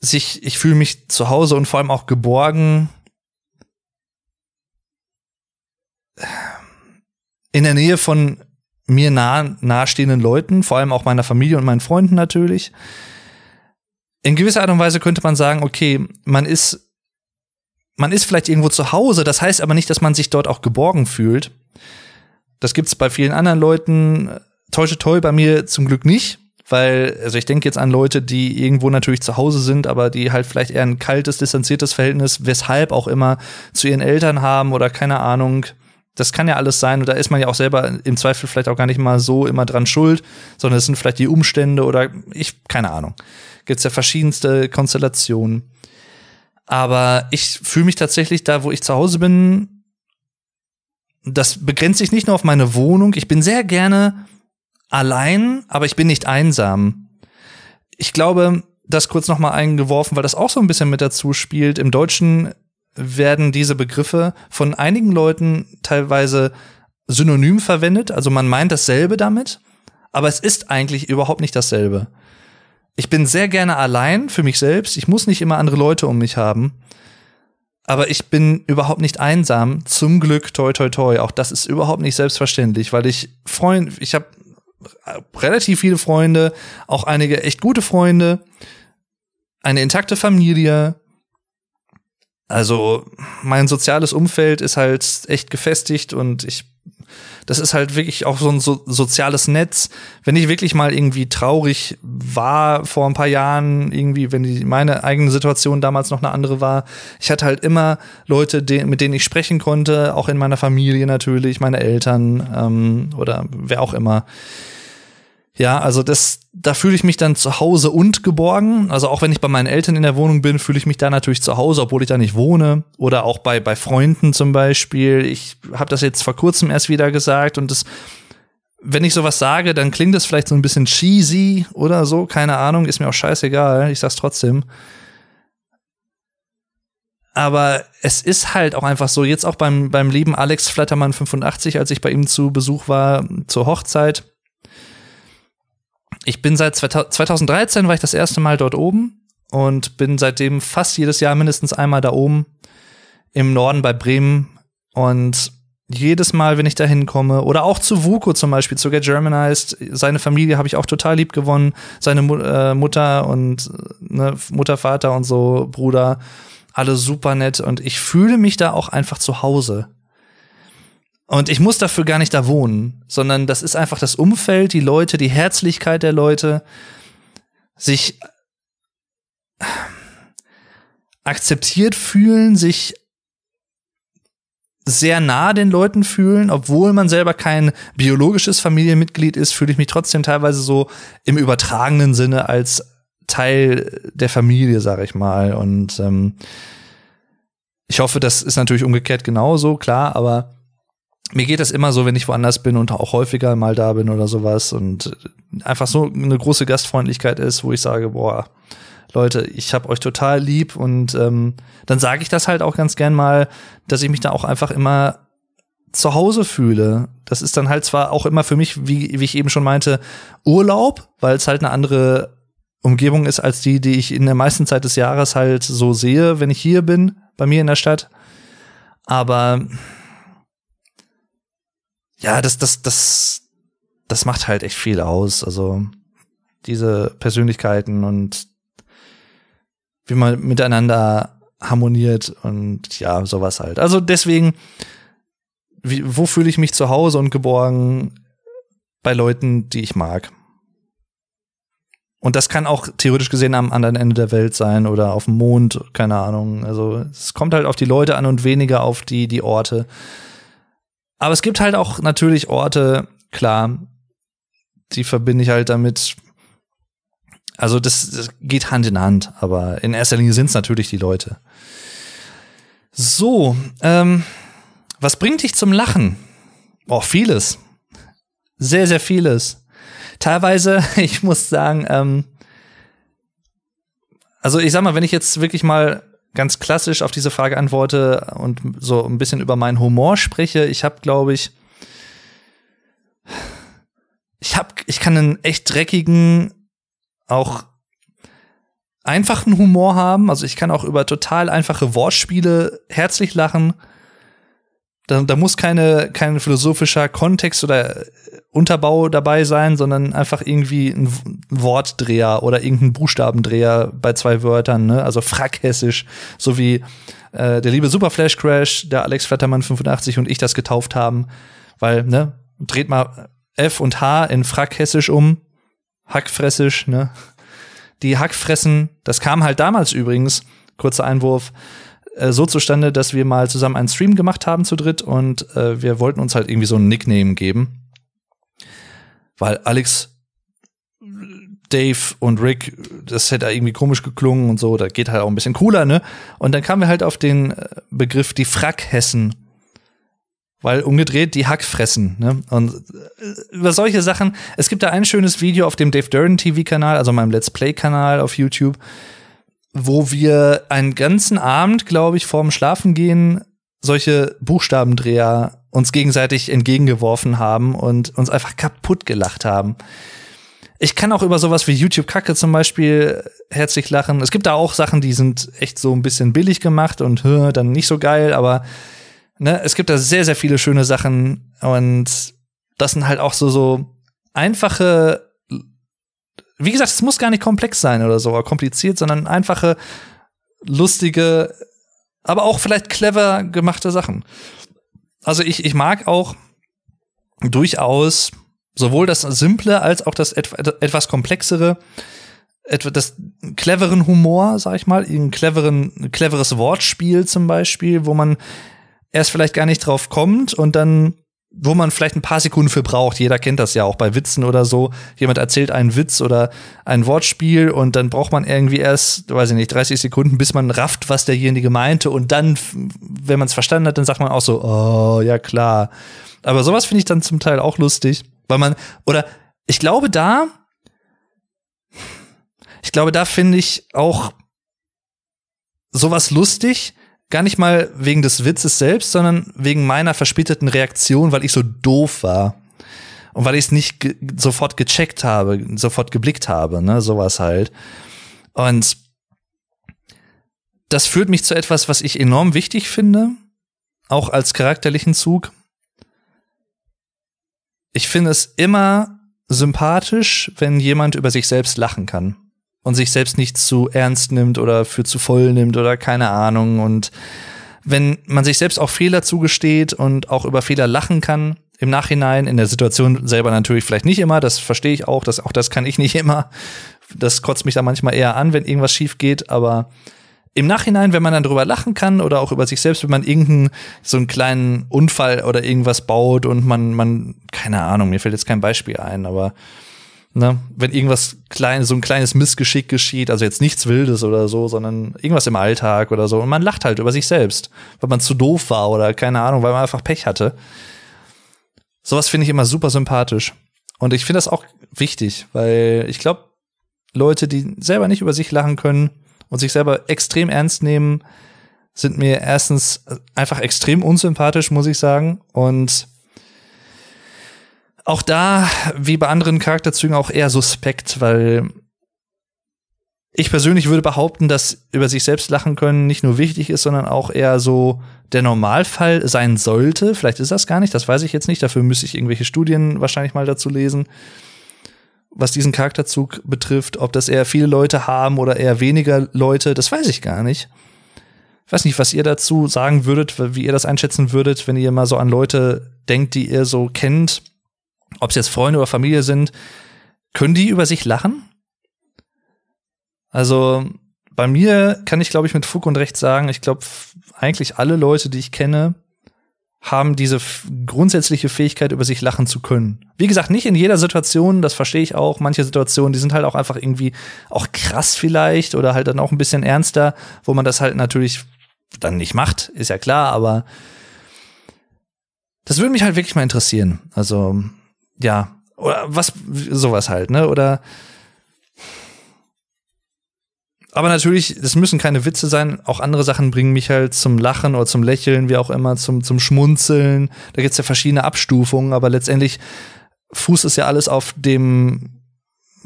sich, ich fühle mich zu Hause und vor allem auch geborgen in der Nähe von mir nah, nahestehenden Leuten, vor allem auch meiner Familie und meinen Freunden natürlich. In gewisser Art und Weise könnte man sagen, okay, man ist, man ist vielleicht irgendwo zu Hause, das heißt aber nicht, dass man sich dort auch geborgen fühlt. Das gibt's bei vielen anderen Leuten, täusche toll bei mir zum Glück nicht, weil, also ich denke jetzt an Leute, die irgendwo natürlich zu Hause sind, aber die halt vielleicht eher ein kaltes, distanziertes Verhältnis, weshalb auch immer, zu ihren Eltern haben oder keine Ahnung, das kann ja alles sein und da ist man ja auch selber im Zweifel vielleicht auch gar nicht mal so immer dran schuld, sondern es sind vielleicht die Umstände oder ich, keine Ahnung. Gibt's ja verschiedenste Konstellationen. Aber ich fühle mich tatsächlich da, wo ich zu Hause bin, das begrenzt sich nicht nur auf meine Wohnung. Ich bin sehr gerne allein, aber ich bin nicht einsam. Ich glaube, das kurz noch mal eingeworfen, weil das auch so ein bisschen mit dazu spielt. Im Deutschen werden diese Begriffe von einigen Leuten teilweise synonym verwendet, also man meint dasselbe damit, aber es ist eigentlich überhaupt nicht dasselbe. Ich bin sehr gerne allein für mich selbst, ich muss nicht immer andere Leute um mich haben, aber ich bin überhaupt nicht einsam, zum Glück toi toi toi, auch das ist überhaupt nicht selbstverständlich, weil ich Freund, ich habe relativ viele Freunde, auch einige echt gute Freunde, eine intakte Familie, also mein soziales Umfeld ist halt echt gefestigt und ich das ist halt wirklich auch so ein so soziales Netz. Wenn ich wirklich mal irgendwie traurig war vor ein paar Jahren, irgendwie, wenn die, meine eigene Situation damals noch eine andere war, ich hatte halt immer Leute, die, mit denen ich sprechen konnte, auch in meiner Familie natürlich, meine Eltern ähm, oder wer auch immer. Ja, also das, da fühle ich mich dann zu Hause und geborgen. Also auch wenn ich bei meinen Eltern in der Wohnung bin, fühle ich mich da natürlich zu Hause, obwohl ich da nicht wohne. Oder auch bei, bei Freunden zum Beispiel. Ich habe das jetzt vor kurzem erst wieder gesagt und das, wenn ich sowas sage, dann klingt das vielleicht so ein bisschen cheesy oder so, keine Ahnung, ist mir auch scheißegal, ich sag's trotzdem. Aber es ist halt auch einfach so, jetzt auch beim, beim lieben Alex Flattermann 85, als ich bei ihm zu Besuch war zur Hochzeit, ich bin seit 2013 war ich das erste Mal dort oben und bin seitdem fast jedes Jahr mindestens einmal da oben im Norden bei Bremen. Und jedes Mal, wenn ich da hinkomme, oder auch zu Vuko zum Beispiel, zu Get Germanized, seine Familie habe ich auch total lieb gewonnen, seine Mu äh, Mutter und ne, Mutter, Vater und so, Bruder, alle super nett. Und ich fühle mich da auch einfach zu Hause. Und ich muss dafür gar nicht da wohnen, sondern das ist einfach das Umfeld, die Leute, die Herzlichkeit der Leute, sich akzeptiert fühlen, sich sehr nah den Leuten fühlen, obwohl man selber kein biologisches Familienmitglied ist, fühle ich mich trotzdem teilweise so im übertragenen Sinne als Teil der Familie, sag ich mal. Und ähm, ich hoffe, das ist natürlich umgekehrt genauso, klar, aber mir geht das immer so, wenn ich woanders bin und auch häufiger mal da bin oder sowas und einfach so eine große Gastfreundlichkeit ist, wo ich sage, boah, Leute, ich hab euch total lieb und ähm, dann sage ich das halt auch ganz gern mal, dass ich mich da auch einfach immer zu Hause fühle. Das ist dann halt zwar auch immer für mich, wie, wie ich eben schon meinte, Urlaub, weil es halt eine andere Umgebung ist als die, die ich in der meisten Zeit des Jahres halt so sehe, wenn ich hier bin, bei mir in der Stadt. Aber ja, das, das, das, das macht halt echt viel aus. Also diese Persönlichkeiten und wie man miteinander harmoniert und ja, sowas halt. Also deswegen, wie, wo fühle ich mich zu Hause und geborgen bei Leuten, die ich mag? Und das kann auch theoretisch gesehen am anderen Ende der Welt sein oder auf dem Mond, keine Ahnung. Also es kommt halt auf die Leute an und weniger auf die, die Orte. Aber es gibt halt auch natürlich Orte, klar, die verbinde ich halt damit, also das, das geht Hand in Hand, aber in erster Linie sind es natürlich die Leute. So, ähm, was bringt dich zum Lachen? Oh, vieles. Sehr, sehr vieles. Teilweise, [laughs] ich muss sagen, ähm, also ich sag mal, wenn ich jetzt wirklich mal ganz klassisch auf diese Frage antworte und so ein bisschen über meinen Humor spreche, ich habe, glaube ich, ich habe, ich kann einen echt dreckigen, auch einfachen Humor haben. Also ich kann auch über total einfache Wortspiele herzlich lachen. Da, da muss keine, kein philosophischer Kontext oder Unterbau dabei sein, sondern einfach irgendwie ein Wortdreher oder irgendein Buchstabendreher bei zwei Wörtern, ne? Also frackhessisch, so wie äh, der liebe Super Flash Crash, der Alex Flattermann 85 und ich das getauft haben, weil, ne, dreht mal F und H in frackhessisch um, hackfressisch, ne? Die Hackfressen, das kam halt damals übrigens, kurzer Einwurf, äh, so zustande, dass wir mal zusammen einen Stream gemacht haben zu dritt und äh, wir wollten uns halt irgendwie so ein Nickname geben. Weil Alex, Dave und Rick, das hätte irgendwie komisch geklungen und so, da geht halt auch ein bisschen cooler, ne? Und dann kamen wir halt auf den äh, Begriff die Frackhessen weil umgedreht die Hackfressen. Ne? Und äh, über solche Sachen, es gibt da ein schönes Video auf dem Dave Durden TV-Kanal, also meinem Let's Play-Kanal auf YouTube, wo wir einen ganzen Abend, glaube ich, vorm Schlafengehen solche Buchstabendreher uns gegenseitig entgegengeworfen haben und uns einfach kaputt gelacht haben. Ich kann auch über sowas wie YouTube-Kacke zum Beispiel herzlich lachen. Es gibt da auch Sachen, die sind echt so ein bisschen billig gemacht und dann nicht so geil, aber ne, es gibt da sehr, sehr viele schöne Sachen und das sind halt auch so, so einfache, wie gesagt, es muss gar nicht komplex sein oder so, kompliziert, sondern einfache, lustige, aber auch vielleicht clever gemachte Sachen. Also ich, ich mag auch durchaus sowohl das Simple als auch das etwas komplexere, das cleveren Humor, sag ich mal, ein cleveren, cleveres Wortspiel zum Beispiel, wo man erst vielleicht gar nicht drauf kommt und dann wo man vielleicht ein paar Sekunden für braucht. Jeder kennt das ja auch bei Witzen oder so. Jemand erzählt einen Witz oder ein Wortspiel und dann braucht man irgendwie erst, weiß ich nicht, 30 Sekunden, bis man rafft, was derjenige meinte und dann, wenn man es verstanden hat, dann sagt man auch so, oh, ja klar. Aber sowas finde ich dann zum Teil auch lustig, weil man, oder ich glaube da, ich glaube da finde ich auch sowas lustig, Gar nicht mal wegen des Witzes selbst, sondern wegen meiner verspäteten Reaktion, weil ich so doof war. Und weil ich es nicht ge sofort gecheckt habe, sofort geblickt habe, ne, sowas halt. Und das führt mich zu etwas, was ich enorm wichtig finde, auch als charakterlichen Zug. Ich finde es immer sympathisch, wenn jemand über sich selbst lachen kann und sich selbst nicht zu ernst nimmt oder für zu voll nimmt oder keine Ahnung und wenn man sich selbst auch Fehler zugesteht und auch über Fehler lachen kann im Nachhinein, in der Situation selber natürlich vielleicht nicht immer, das verstehe ich auch, das, auch das kann ich nicht immer. Das kotzt mich da manchmal eher an, wenn irgendwas schief geht, aber im Nachhinein, wenn man dann drüber lachen kann oder auch über sich selbst, wenn man irgendeinen so einen kleinen Unfall oder irgendwas baut und man, man, keine Ahnung, mir fällt jetzt kein Beispiel ein, aber ne, wenn irgendwas klein, so ein kleines Missgeschick geschieht, also jetzt nichts Wildes oder so, sondern irgendwas im Alltag oder so, und man lacht halt über sich selbst, weil man zu doof war oder keine Ahnung, weil man einfach Pech hatte. Sowas finde ich immer super sympathisch. Und ich finde das auch wichtig, weil ich glaube, Leute, die selber nicht über sich lachen können, und sich selber extrem ernst nehmen, sind mir erstens einfach extrem unsympathisch, muss ich sagen. Und auch da, wie bei anderen Charakterzügen, auch eher suspekt, weil ich persönlich würde behaupten, dass über sich selbst lachen können nicht nur wichtig ist, sondern auch eher so der Normalfall sein sollte. Vielleicht ist das gar nicht, das weiß ich jetzt nicht. Dafür müsste ich irgendwelche Studien wahrscheinlich mal dazu lesen was diesen Charakterzug betrifft, ob das eher viele Leute haben oder eher weniger Leute, das weiß ich gar nicht. Ich weiß nicht, was ihr dazu sagen würdet, wie ihr das einschätzen würdet, wenn ihr mal so an Leute denkt, die ihr so kennt, ob es jetzt Freunde oder Familie sind. Können die über sich lachen? Also bei mir kann ich, glaube ich, mit Fug und Recht sagen, ich glaube, eigentlich alle Leute, die ich kenne, haben diese grundsätzliche Fähigkeit, über sich lachen zu können. Wie gesagt, nicht in jeder Situation, das verstehe ich auch. Manche Situationen, die sind halt auch einfach irgendwie auch krass vielleicht oder halt dann auch ein bisschen ernster, wo man das halt natürlich dann nicht macht, ist ja klar, aber das würde mich halt wirklich mal interessieren. Also, ja, oder was, sowas halt, ne? Oder aber natürlich, das müssen keine Witze sein. Auch andere Sachen bringen mich halt zum Lachen oder zum Lächeln, wie auch immer, zum, zum Schmunzeln. Da gibt's ja verschiedene Abstufungen, aber letztendlich fußt es ja alles auf dem,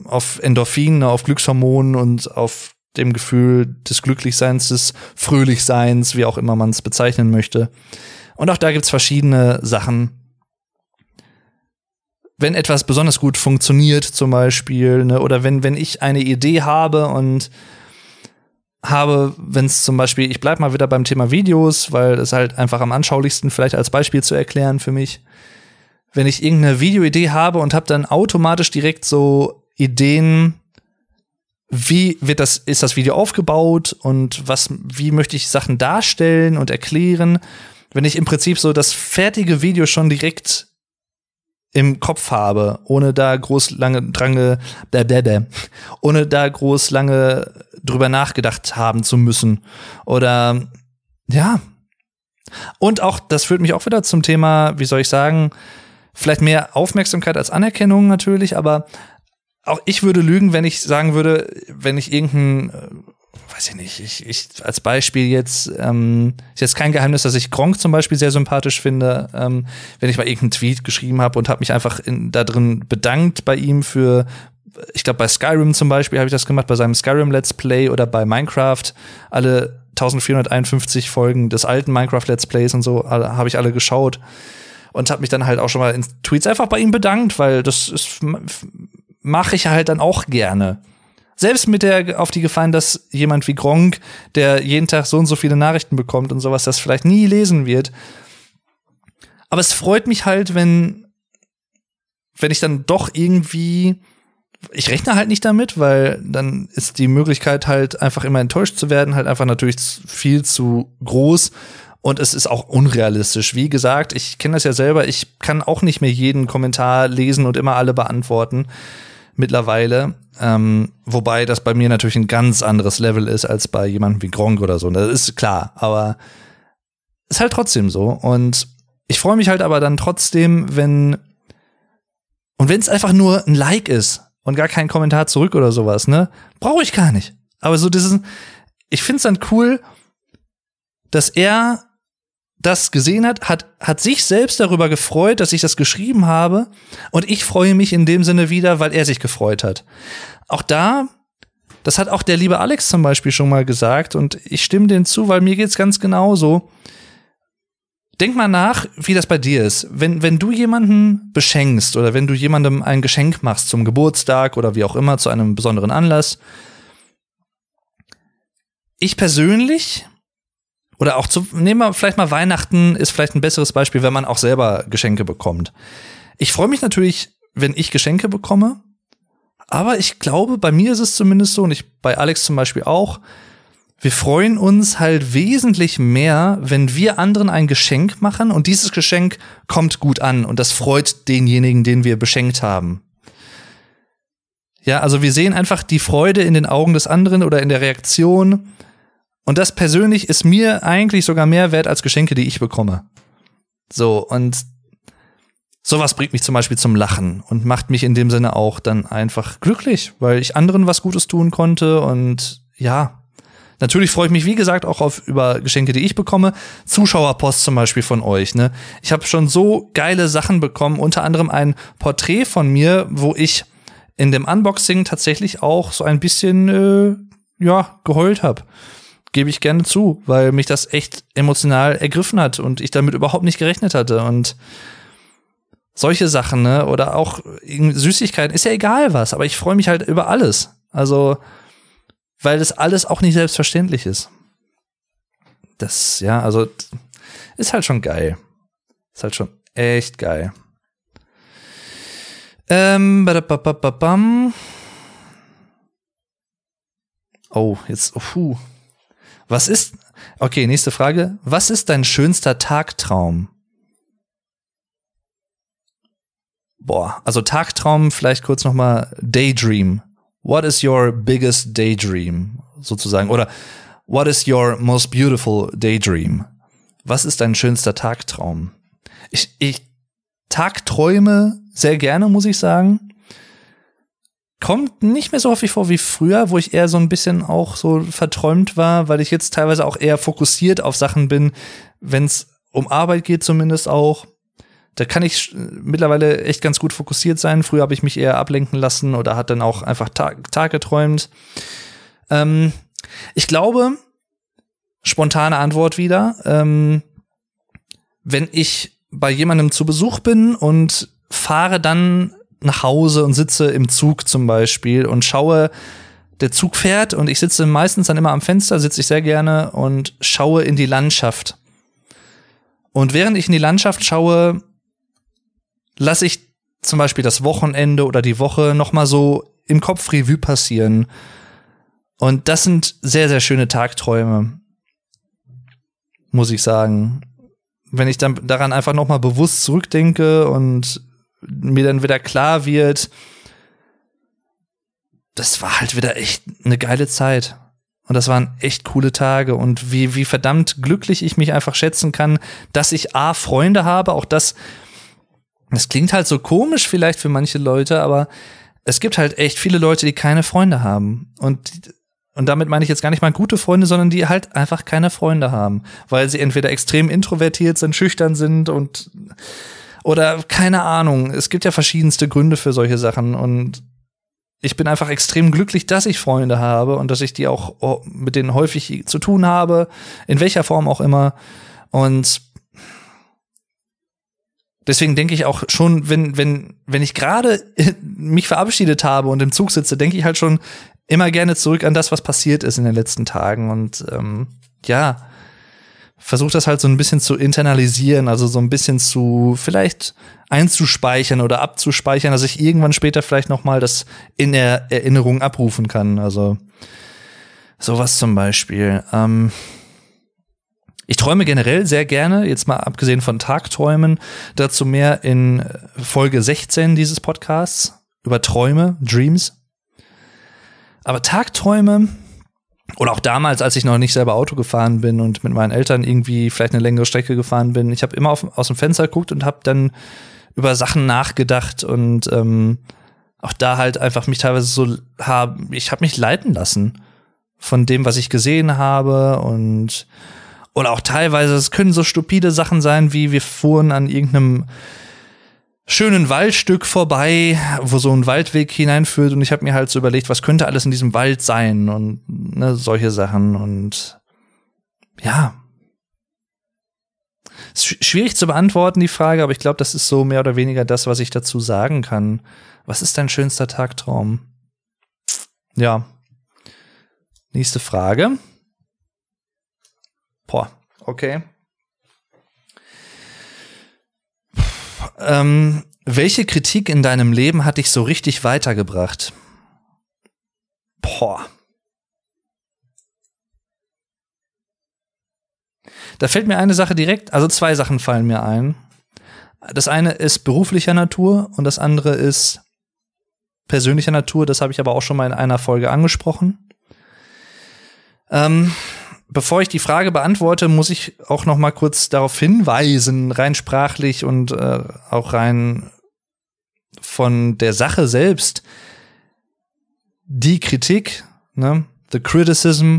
auf Endorphinen, auf Glückshormonen und auf dem Gefühl des Glücklichseins, des Fröhlichseins, wie auch immer man es bezeichnen möchte. Und auch da gibt's verschiedene Sachen. Wenn etwas besonders gut funktioniert, zum Beispiel, ne, oder wenn, wenn ich eine Idee habe und habe, wenn es zum Beispiel, ich bleib mal wieder beim Thema Videos, weil es halt einfach am anschaulichsten vielleicht als Beispiel zu erklären für mich. Wenn ich irgendeine Videoidee habe und habe dann automatisch direkt so Ideen, wie wird das, ist das Video aufgebaut und was, wie möchte ich Sachen darstellen und erklären. Wenn ich im Prinzip so das fertige Video schon direkt im Kopf habe, ohne da groß lange drange, ohne da groß lange drüber nachgedacht haben zu müssen. Oder ja. Und auch, das führt mich auch wieder zum Thema, wie soll ich sagen, vielleicht mehr Aufmerksamkeit als Anerkennung natürlich, aber auch ich würde lügen, wenn ich sagen würde, wenn ich irgendein äh, weiß ich nicht, ich, ich als Beispiel jetzt, ähm, ist jetzt kein Geheimnis, dass ich Gronk zum Beispiel sehr sympathisch finde, ähm, wenn ich mal irgendeinen Tweet geschrieben habe und habe mich einfach in, da drin bedankt bei ihm für ich glaube, bei Skyrim zum Beispiel habe ich das gemacht, bei seinem Skyrim Let's Play oder bei Minecraft. Alle 1451 Folgen des alten Minecraft Let's Plays und so habe ich alle geschaut und habe mich dann halt auch schon mal in Tweets einfach bei ihm bedankt, weil das mache ich halt dann auch gerne. Selbst mit der auf die Gefallen, dass jemand wie Gronk, der jeden Tag so und so viele Nachrichten bekommt und sowas, das vielleicht nie lesen wird. Aber es freut mich halt, wenn wenn ich dann doch irgendwie ich rechne halt nicht damit, weil dann ist die Möglichkeit halt einfach immer enttäuscht zu werden, halt einfach natürlich viel zu groß. Und es ist auch unrealistisch. Wie gesagt, ich kenne das ja selber. Ich kann auch nicht mehr jeden Kommentar lesen und immer alle beantworten mittlerweile. Ähm, wobei das bei mir natürlich ein ganz anderes Level ist als bei jemandem wie Gronk oder so. Das ist klar, aber ist halt trotzdem so. Und ich freue mich halt aber dann trotzdem, wenn und wenn es einfach nur ein Like ist, und gar keinen Kommentar zurück oder sowas, ne? Brauche ich gar nicht. Aber so dieses, ich find's dann cool, dass er das gesehen hat, hat, hat sich selbst darüber gefreut, dass ich das geschrieben habe. Und ich freue mich in dem Sinne wieder, weil er sich gefreut hat. Auch da das hat auch der liebe Alex zum Beispiel schon mal gesagt und ich stimme dem zu, weil mir geht's ganz genauso. Denk mal nach, wie das bei dir ist. Wenn, wenn du jemanden beschenkst oder wenn du jemandem ein Geschenk machst zum Geburtstag oder wie auch immer, zu einem besonderen Anlass. Ich persönlich oder auch zu, nehmen wir vielleicht mal Weihnachten, ist vielleicht ein besseres Beispiel, wenn man auch selber Geschenke bekommt. Ich freue mich natürlich, wenn ich Geschenke bekomme, aber ich glaube, bei mir ist es zumindest so, und ich bei Alex zum Beispiel auch, wir freuen uns halt wesentlich mehr, wenn wir anderen ein Geschenk machen und dieses Geschenk kommt gut an und das freut denjenigen, den wir beschenkt haben. Ja, also wir sehen einfach die Freude in den Augen des anderen oder in der Reaktion und das persönlich ist mir eigentlich sogar mehr wert als Geschenke, die ich bekomme. So, und sowas bringt mich zum Beispiel zum Lachen und macht mich in dem Sinne auch dann einfach glücklich, weil ich anderen was Gutes tun konnte und ja. Natürlich freue ich mich, wie gesagt, auch auf über Geschenke, die ich bekomme. Zuschauerpost zum Beispiel von euch. Ne? Ich habe schon so geile Sachen bekommen, unter anderem ein Porträt von mir, wo ich in dem Unboxing tatsächlich auch so ein bisschen äh, ja geheult habe gebe ich gerne zu, weil mich das echt emotional ergriffen hat und ich damit überhaupt nicht gerechnet hatte. Und solche Sachen, ne? Oder auch Süßigkeiten, ist ja egal was, aber ich freue mich halt über alles. Also, weil das alles auch nicht selbstverständlich ist. Das, ja, also, ist halt schon geil. Ist halt schon echt geil. Ähm, bam. Oh, jetzt, oh, puh. Was ist, okay, nächste Frage. Was ist dein schönster Tagtraum? Boah, also Tagtraum, vielleicht kurz nochmal Daydream. What is your biggest daydream? Sozusagen. Oder what is your most beautiful daydream? Was ist dein schönster Tagtraum? Ich, ich Tagträume sehr gerne, muss ich sagen kommt nicht mehr so häufig vor wie früher, wo ich eher so ein bisschen auch so verträumt war, weil ich jetzt teilweise auch eher fokussiert auf Sachen bin, wenn es um Arbeit geht zumindest auch. Da kann ich mittlerweile echt ganz gut fokussiert sein. Früher habe ich mich eher ablenken lassen oder hat dann auch einfach Tag, Tag geträumt. Ähm, ich glaube, spontane Antwort wieder, ähm, wenn ich bei jemandem zu Besuch bin und fahre dann nach Hause und sitze im Zug zum Beispiel und schaue, der Zug fährt und ich sitze meistens dann immer am Fenster, sitze ich sehr gerne und schaue in die Landschaft. Und während ich in die Landschaft schaue, lasse ich zum Beispiel das Wochenende oder die Woche noch mal so im Kopf Revue passieren. Und das sind sehr, sehr schöne Tagträume, muss ich sagen. Wenn ich dann daran einfach noch mal bewusst zurückdenke und mir dann wieder klar wird, das war halt wieder echt eine geile Zeit. Und das waren echt coole Tage und wie, wie verdammt glücklich ich mich einfach schätzen kann, dass ich A, Freunde habe, auch das, das klingt halt so komisch vielleicht für manche Leute, aber es gibt halt echt viele Leute, die keine Freunde haben. Und, und damit meine ich jetzt gar nicht mal gute Freunde, sondern die halt einfach keine Freunde haben, weil sie entweder extrem introvertiert sind, schüchtern sind und oder keine Ahnung. Es gibt ja verschiedenste Gründe für solche Sachen und ich bin einfach extrem glücklich, dass ich Freunde habe und dass ich die auch oh, mit denen häufig zu tun habe, in welcher Form auch immer. Und deswegen denke ich auch schon, wenn, wenn, wenn ich gerade [laughs] mich verabschiedet habe und im Zug sitze, denke ich halt schon immer gerne zurück an das, was passiert ist in den letzten Tagen. Und ähm, ja, versuche das halt so ein bisschen zu internalisieren, also so ein bisschen zu vielleicht einzuspeichern oder abzuspeichern, dass ich irgendwann später vielleicht noch mal das in der Erinnerung abrufen kann. Also sowas zum Beispiel. Ähm ich träume generell sehr gerne, jetzt mal abgesehen von Tagträumen, dazu mehr in Folge 16 dieses Podcasts über Träume, Dreams. Aber Tagträume oder auch damals, als ich noch nicht selber Auto gefahren bin und mit meinen Eltern irgendwie vielleicht eine längere Strecke gefahren bin, ich habe immer auf, aus dem Fenster geguckt und habe dann über Sachen nachgedacht und ähm, auch da halt einfach mich teilweise so haben, ich habe mich leiten lassen von dem, was ich gesehen habe und oder auch teilweise, es können so stupide Sachen sein, wie wir fuhren an irgendeinem schönen Waldstück vorbei, wo so ein Waldweg hineinführt und ich habe mir halt so überlegt, was könnte alles in diesem Wald sein und ne, solche Sachen und ja. Ist schwierig zu beantworten, die Frage, aber ich glaube, das ist so mehr oder weniger das, was ich dazu sagen kann. Was ist dein schönster Tagtraum? Ja. Nächste Frage. Boah, okay. Ähm, welche Kritik in deinem Leben hat dich so richtig weitergebracht? Boah. Da fällt mir eine Sache direkt, also zwei Sachen fallen mir ein. Das eine ist beruflicher Natur und das andere ist persönlicher Natur. Das habe ich aber auch schon mal in einer Folge angesprochen. Ähm, bevor ich die Frage beantworte, muss ich auch noch mal kurz darauf hinweisen, rein sprachlich und äh, auch rein von der Sache selbst. Die Kritik, ne, the criticism,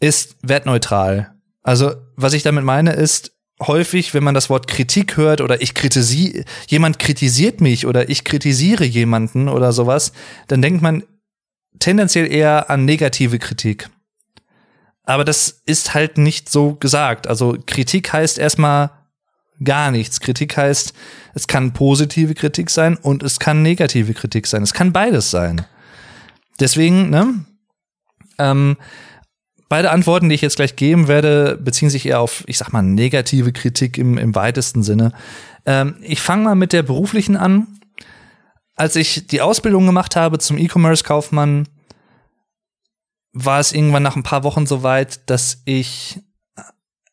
ist wertneutral. Also, was ich damit meine, ist, häufig, wenn man das Wort Kritik hört oder ich kritisiere, jemand kritisiert mich oder ich kritisiere jemanden oder sowas, dann denkt man tendenziell eher an negative Kritik. Aber das ist halt nicht so gesagt. Also Kritik heißt erstmal gar nichts. Kritik heißt, es kann positive Kritik sein und es kann negative Kritik sein. Es kann beides sein. Deswegen, ne? Ähm, beide Antworten, die ich jetzt gleich geben werde, beziehen sich eher auf, ich sag mal, negative Kritik im, im weitesten Sinne. Ähm, ich fange mal mit der beruflichen an. Als ich die Ausbildung gemacht habe zum E-Commerce-Kaufmann, war es irgendwann nach ein paar Wochen so weit, dass ich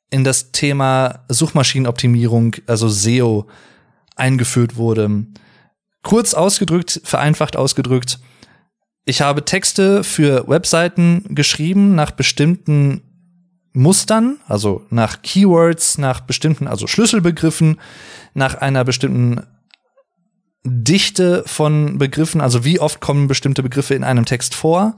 in das Thema Suchmaschinenoptimierung, also SEO, eingeführt wurde. Kurz ausgedrückt, vereinfacht ausgedrückt, ich habe Texte für Webseiten geschrieben nach bestimmten Mustern, also nach Keywords, nach bestimmten, also Schlüsselbegriffen, nach einer bestimmten Dichte von Begriffen, also wie oft kommen bestimmte Begriffe in einem Text vor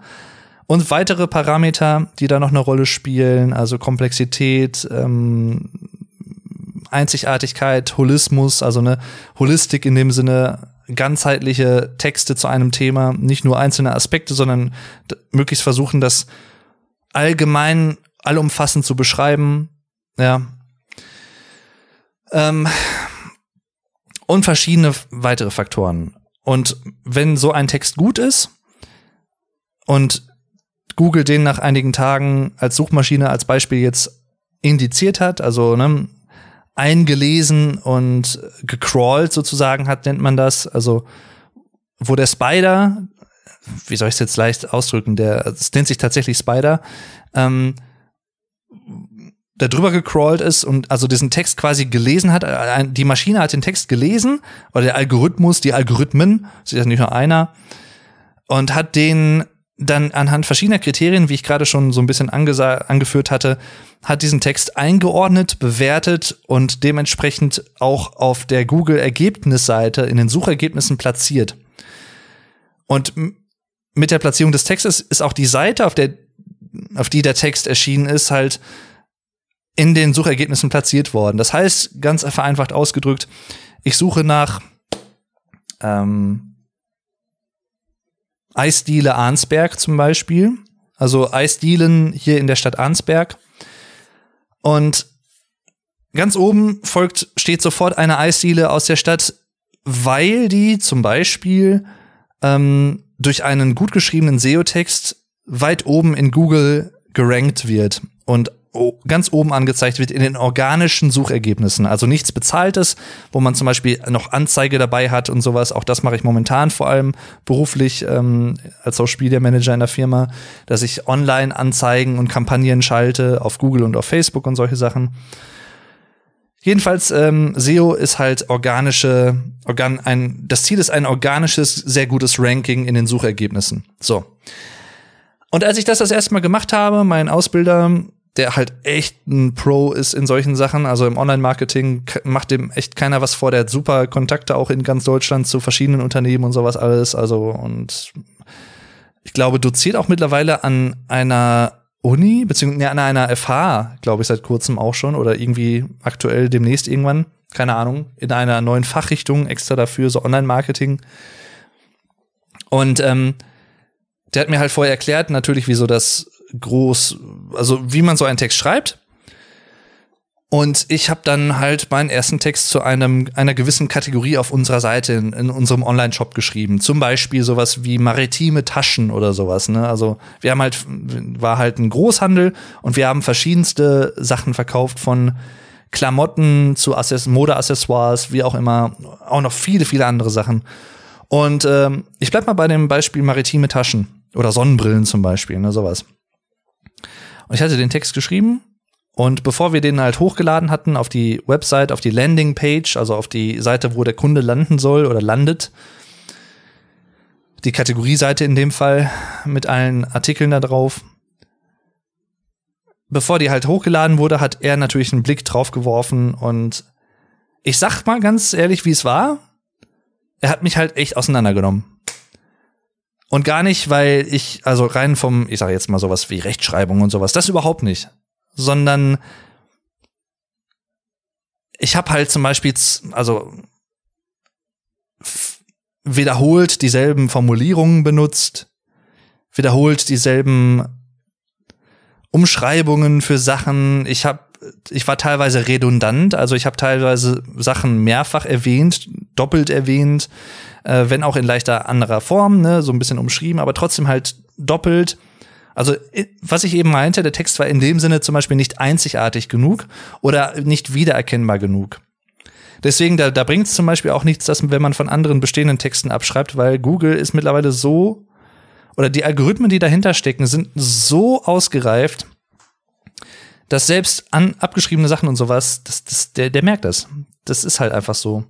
und weitere Parameter, die da noch eine Rolle spielen, also Komplexität, ähm, Einzigartigkeit, Holismus, also eine Holistik in dem Sinne ganzheitliche Texte zu einem Thema, nicht nur einzelne Aspekte, sondern möglichst versuchen, das allgemein, allumfassend zu beschreiben, ja. Ähm, und verschiedene weitere Faktoren. Und wenn so ein Text gut ist und Google den nach einigen Tagen als Suchmaschine als Beispiel jetzt indiziert hat, also ne, eingelesen und gecrawlt sozusagen hat, nennt man das. Also wo der Spider, wie soll ich es jetzt leicht ausdrücken, der, es nennt sich tatsächlich Spider, ähm, da drüber gecrawlt ist und also diesen Text quasi gelesen hat. Die Maschine hat den Text gelesen, oder der Algorithmus, die Algorithmen, ist ja nicht nur einer, und hat den dann anhand verschiedener Kriterien, wie ich gerade schon so ein bisschen angeführt hatte, hat diesen Text eingeordnet, bewertet und dementsprechend auch auf der Google-Ergebnisseite in den Suchergebnissen platziert. Und mit der Platzierung des Textes ist auch die Seite, auf der, auf die der Text erschienen ist, halt in den Suchergebnissen platziert worden. Das heißt, ganz vereinfacht ausgedrückt, ich suche nach ähm, Eisdiele Arnsberg zum Beispiel. Also Eisdielen hier in der Stadt Arnsberg. Und ganz oben folgt, steht sofort eine Eisdiele aus der Stadt, weil die zum Beispiel ähm, durch einen gut geschriebenen SEO-Text weit oben in Google gerankt wird und ganz oben angezeigt wird in den organischen Suchergebnissen. Also nichts Bezahltes, wo man zum Beispiel noch Anzeige dabei hat und sowas. Auch das mache ich momentan vor allem beruflich ähm, als Social Media Manager in der Firma, dass ich Online-Anzeigen und Kampagnen schalte auf Google und auf Facebook und solche Sachen. Jedenfalls, ähm, SEO ist halt organische, organ, ein, das Ziel ist ein organisches, sehr gutes Ranking in den Suchergebnissen. So. Und als ich das das erste Mal gemacht habe, mein Ausbilder der halt echt ein Pro ist in solchen Sachen. Also im Online-Marketing macht dem echt keiner was vor. Der hat super Kontakte auch in ganz Deutschland zu verschiedenen Unternehmen und sowas alles. Also und ich glaube, doziert auch mittlerweile an einer Uni, beziehungsweise an einer FH, glaube ich, seit kurzem auch schon oder irgendwie aktuell demnächst irgendwann, keine Ahnung, in einer neuen Fachrichtung extra dafür, so Online-Marketing. Und ähm, der hat mir halt vorher erklärt, natürlich, wieso das groß, also wie man so einen Text schreibt. Und ich habe dann halt meinen ersten Text zu einem einer gewissen Kategorie auf unserer Seite in, in unserem Online-Shop geschrieben. Zum Beispiel sowas wie maritime Taschen oder sowas. Ne? Also wir haben halt war halt ein Großhandel und wir haben verschiedenste Sachen verkauft von Klamotten zu Access Modeaccessoires, wie auch immer, auch noch viele viele andere Sachen. Und ähm, ich bleib mal bei dem Beispiel maritime Taschen oder Sonnenbrillen zum Beispiel, ne, sowas. Und ich hatte den Text geschrieben und bevor wir den halt hochgeladen hatten auf die Website, auf die Landingpage, also auf die Seite, wo der Kunde landen soll oder landet, die Kategorieseite in dem Fall mit allen Artikeln da drauf. Bevor die halt hochgeladen wurde, hat er natürlich einen Blick drauf geworfen und ich sag mal ganz ehrlich, wie es war. Er hat mich halt echt auseinandergenommen. Und gar nicht, weil ich, also rein vom, ich sage jetzt mal sowas wie Rechtschreibung und sowas, das überhaupt nicht sondern ich habe halt zum Beispiel, also wiederholt dieselben Formulierungen benutzt, wiederholt dieselben Umschreibungen für Sachen. Ich habe ich war teilweise redundant, also ich habe teilweise Sachen mehrfach erwähnt, doppelt erwähnt, äh, wenn auch in leichter anderer Form, ne, so ein bisschen umschrieben, aber trotzdem halt doppelt. Also, was ich eben meinte, der Text war in dem Sinne zum Beispiel nicht einzigartig genug oder nicht wiedererkennbar genug. Deswegen, da, da bringt es zum Beispiel auch nichts, dass, wenn man von anderen bestehenden Texten abschreibt, weil Google ist mittlerweile so, oder die Algorithmen, die dahinter stecken, sind so ausgereift, dass selbst an abgeschriebene Sachen und sowas, das, das, der, der merkt das. Das ist halt einfach so.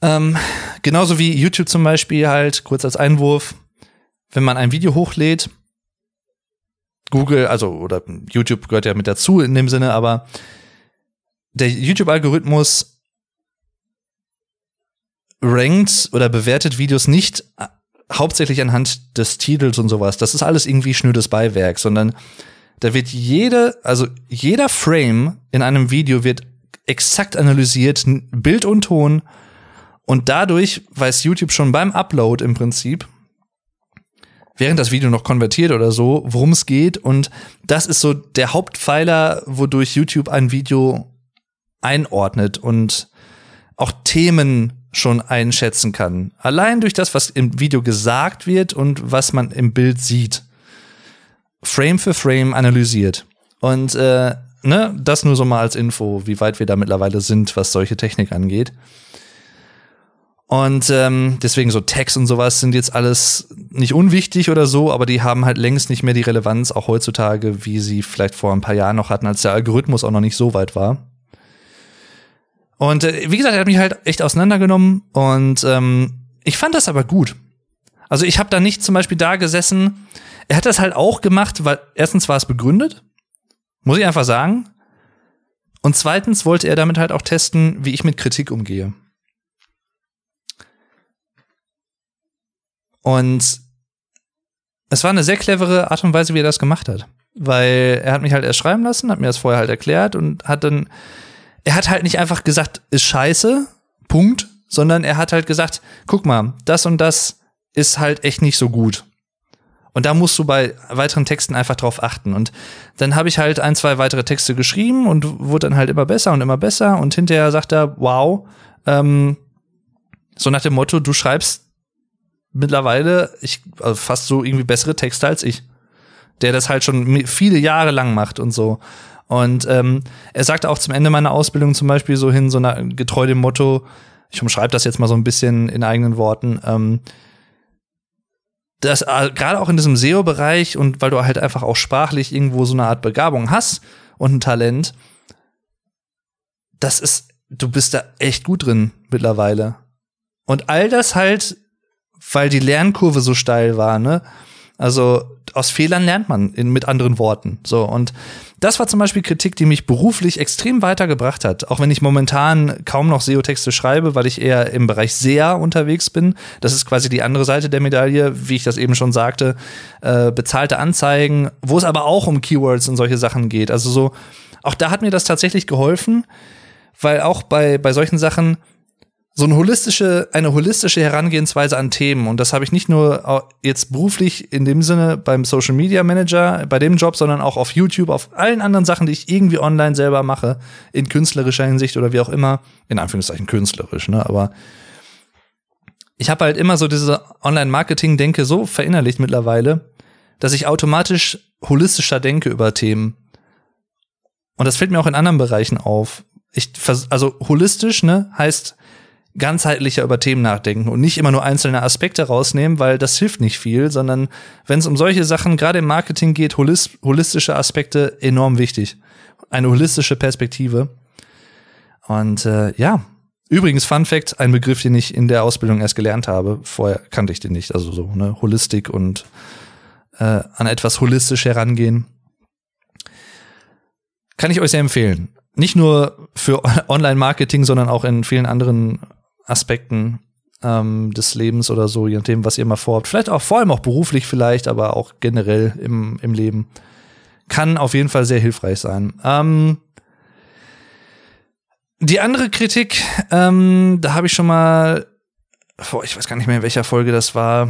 Ähm, genauso wie YouTube zum Beispiel halt, kurz als Einwurf, wenn man ein Video hochlädt, Google, also oder YouTube gehört ja mit dazu in dem Sinne, aber der YouTube-Algorithmus rankt oder bewertet Videos nicht hauptsächlich anhand des Titels und sowas. Das ist alles irgendwie schnödes Beiwerk, sondern da wird jede, also jeder Frame in einem Video wird exakt analysiert, Bild und Ton. Und dadurch weiß YouTube schon beim Upload im Prinzip, während das Video noch konvertiert oder so, worum es geht. Und das ist so der Hauptpfeiler, wodurch YouTube ein Video einordnet und auch Themen schon einschätzen kann. Allein durch das, was im Video gesagt wird und was man im Bild sieht. Frame für Frame analysiert. Und äh, ne, das nur so mal als Info, wie weit wir da mittlerweile sind, was solche Technik angeht. Und ähm, deswegen so Tags und sowas sind jetzt alles nicht unwichtig oder so, aber die haben halt längst nicht mehr die Relevanz, auch heutzutage, wie sie vielleicht vor ein paar Jahren noch hatten, als der Algorithmus auch noch nicht so weit war. Und äh, wie gesagt, er hat mich halt echt auseinandergenommen und ähm, ich fand das aber gut. Also ich habe da nicht zum Beispiel da gesessen. Er hat das halt auch gemacht, weil erstens war es begründet, muss ich einfach sagen. Und zweitens wollte er damit halt auch testen, wie ich mit Kritik umgehe. Und es war eine sehr clevere Art und Weise, wie er das gemacht hat. Weil er hat mich halt erst schreiben lassen, hat mir das vorher halt erklärt und hat dann, er hat halt nicht einfach gesagt, ist scheiße, Punkt, sondern er hat halt gesagt, guck mal, das und das ist halt echt nicht so gut. Und da musst du bei weiteren Texten einfach drauf achten. Und dann habe ich halt ein, zwei weitere Texte geschrieben und wurde dann halt immer besser und immer besser. Und hinterher sagt er, wow, ähm, so nach dem Motto, du schreibst mittlerweile ich also fast so irgendwie bessere Texte als ich, der das halt schon viele Jahre lang macht und so. Und ähm, er sagte auch zum Ende meiner Ausbildung zum Beispiel so hin, so na, getreu dem Motto, ich umschreibe das jetzt mal so ein bisschen in eigenen Worten, ähm, dass äh, gerade auch in diesem SEO-Bereich und weil du halt einfach auch sprachlich irgendwo so eine Art Begabung hast und ein Talent, das ist, du bist da echt gut drin mittlerweile. Und all das halt weil die Lernkurve so steil war, ne? Also aus Fehlern lernt man in, mit anderen Worten. So und das war zum Beispiel Kritik, die mich beruflich extrem weitergebracht hat. Auch wenn ich momentan kaum noch SEO-Texte schreibe, weil ich eher im Bereich SEA unterwegs bin. Das ist quasi die andere Seite der Medaille, wie ich das eben schon sagte. Äh, bezahlte Anzeigen, wo es aber auch um Keywords und solche Sachen geht. Also so, auch da hat mir das tatsächlich geholfen, weil auch bei, bei solchen Sachen so eine holistische, eine holistische Herangehensweise an Themen. Und das habe ich nicht nur jetzt beruflich in dem Sinne beim Social Media Manager, bei dem Job, sondern auch auf YouTube, auf allen anderen Sachen, die ich irgendwie online selber mache, in künstlerischer Hinsicht oder wie auch immer. In Anführungszeichen künstlerisch, ne? Aber ich habe halt immer so diese Online-Marketing-Denke so verinnerlicht mittlerweile, dass ich automatisch holistischer denke über Themen. Und das fällt mir auch in anderen Bereichen auf. Ich, also holistisch, ne, heißt, ganzheitlicher über Themen nachdenken und nicht immer nur einzelne Aspekte rausnehmen, weil das hilft nicht viel, sondern wenn es um solche Sachen gerade im Marketing geht, holistische Aspekte enorm wichtig. Eine holistische Perspektive. Und äh, ja, übrigens Fun Fact, ein Begriff, den ich in der Ausbildung erst gelernt habe. Vorher kannte ich den nicht. Also so ne Holistik und äh, an etwas holistisch herangehen. Kann ich euch sehr empfehlen. Nicht nur für [laughs] Online-Marketing, sondern auch in vielen anderen Aspekten ähm, des Lebens oder so, je nachdem, was ihr mal vorhabt. Vielleicht auch vor allem auch beruflich vielleicht, aber auch generell im, im Leben. Kann auf jeden Fall sehr hilfreich sein. Ähm, die andere Kritik, ähm, da habe ich schon mal, boah, ich weiß gar nicht mehr, in welcher Folge das war,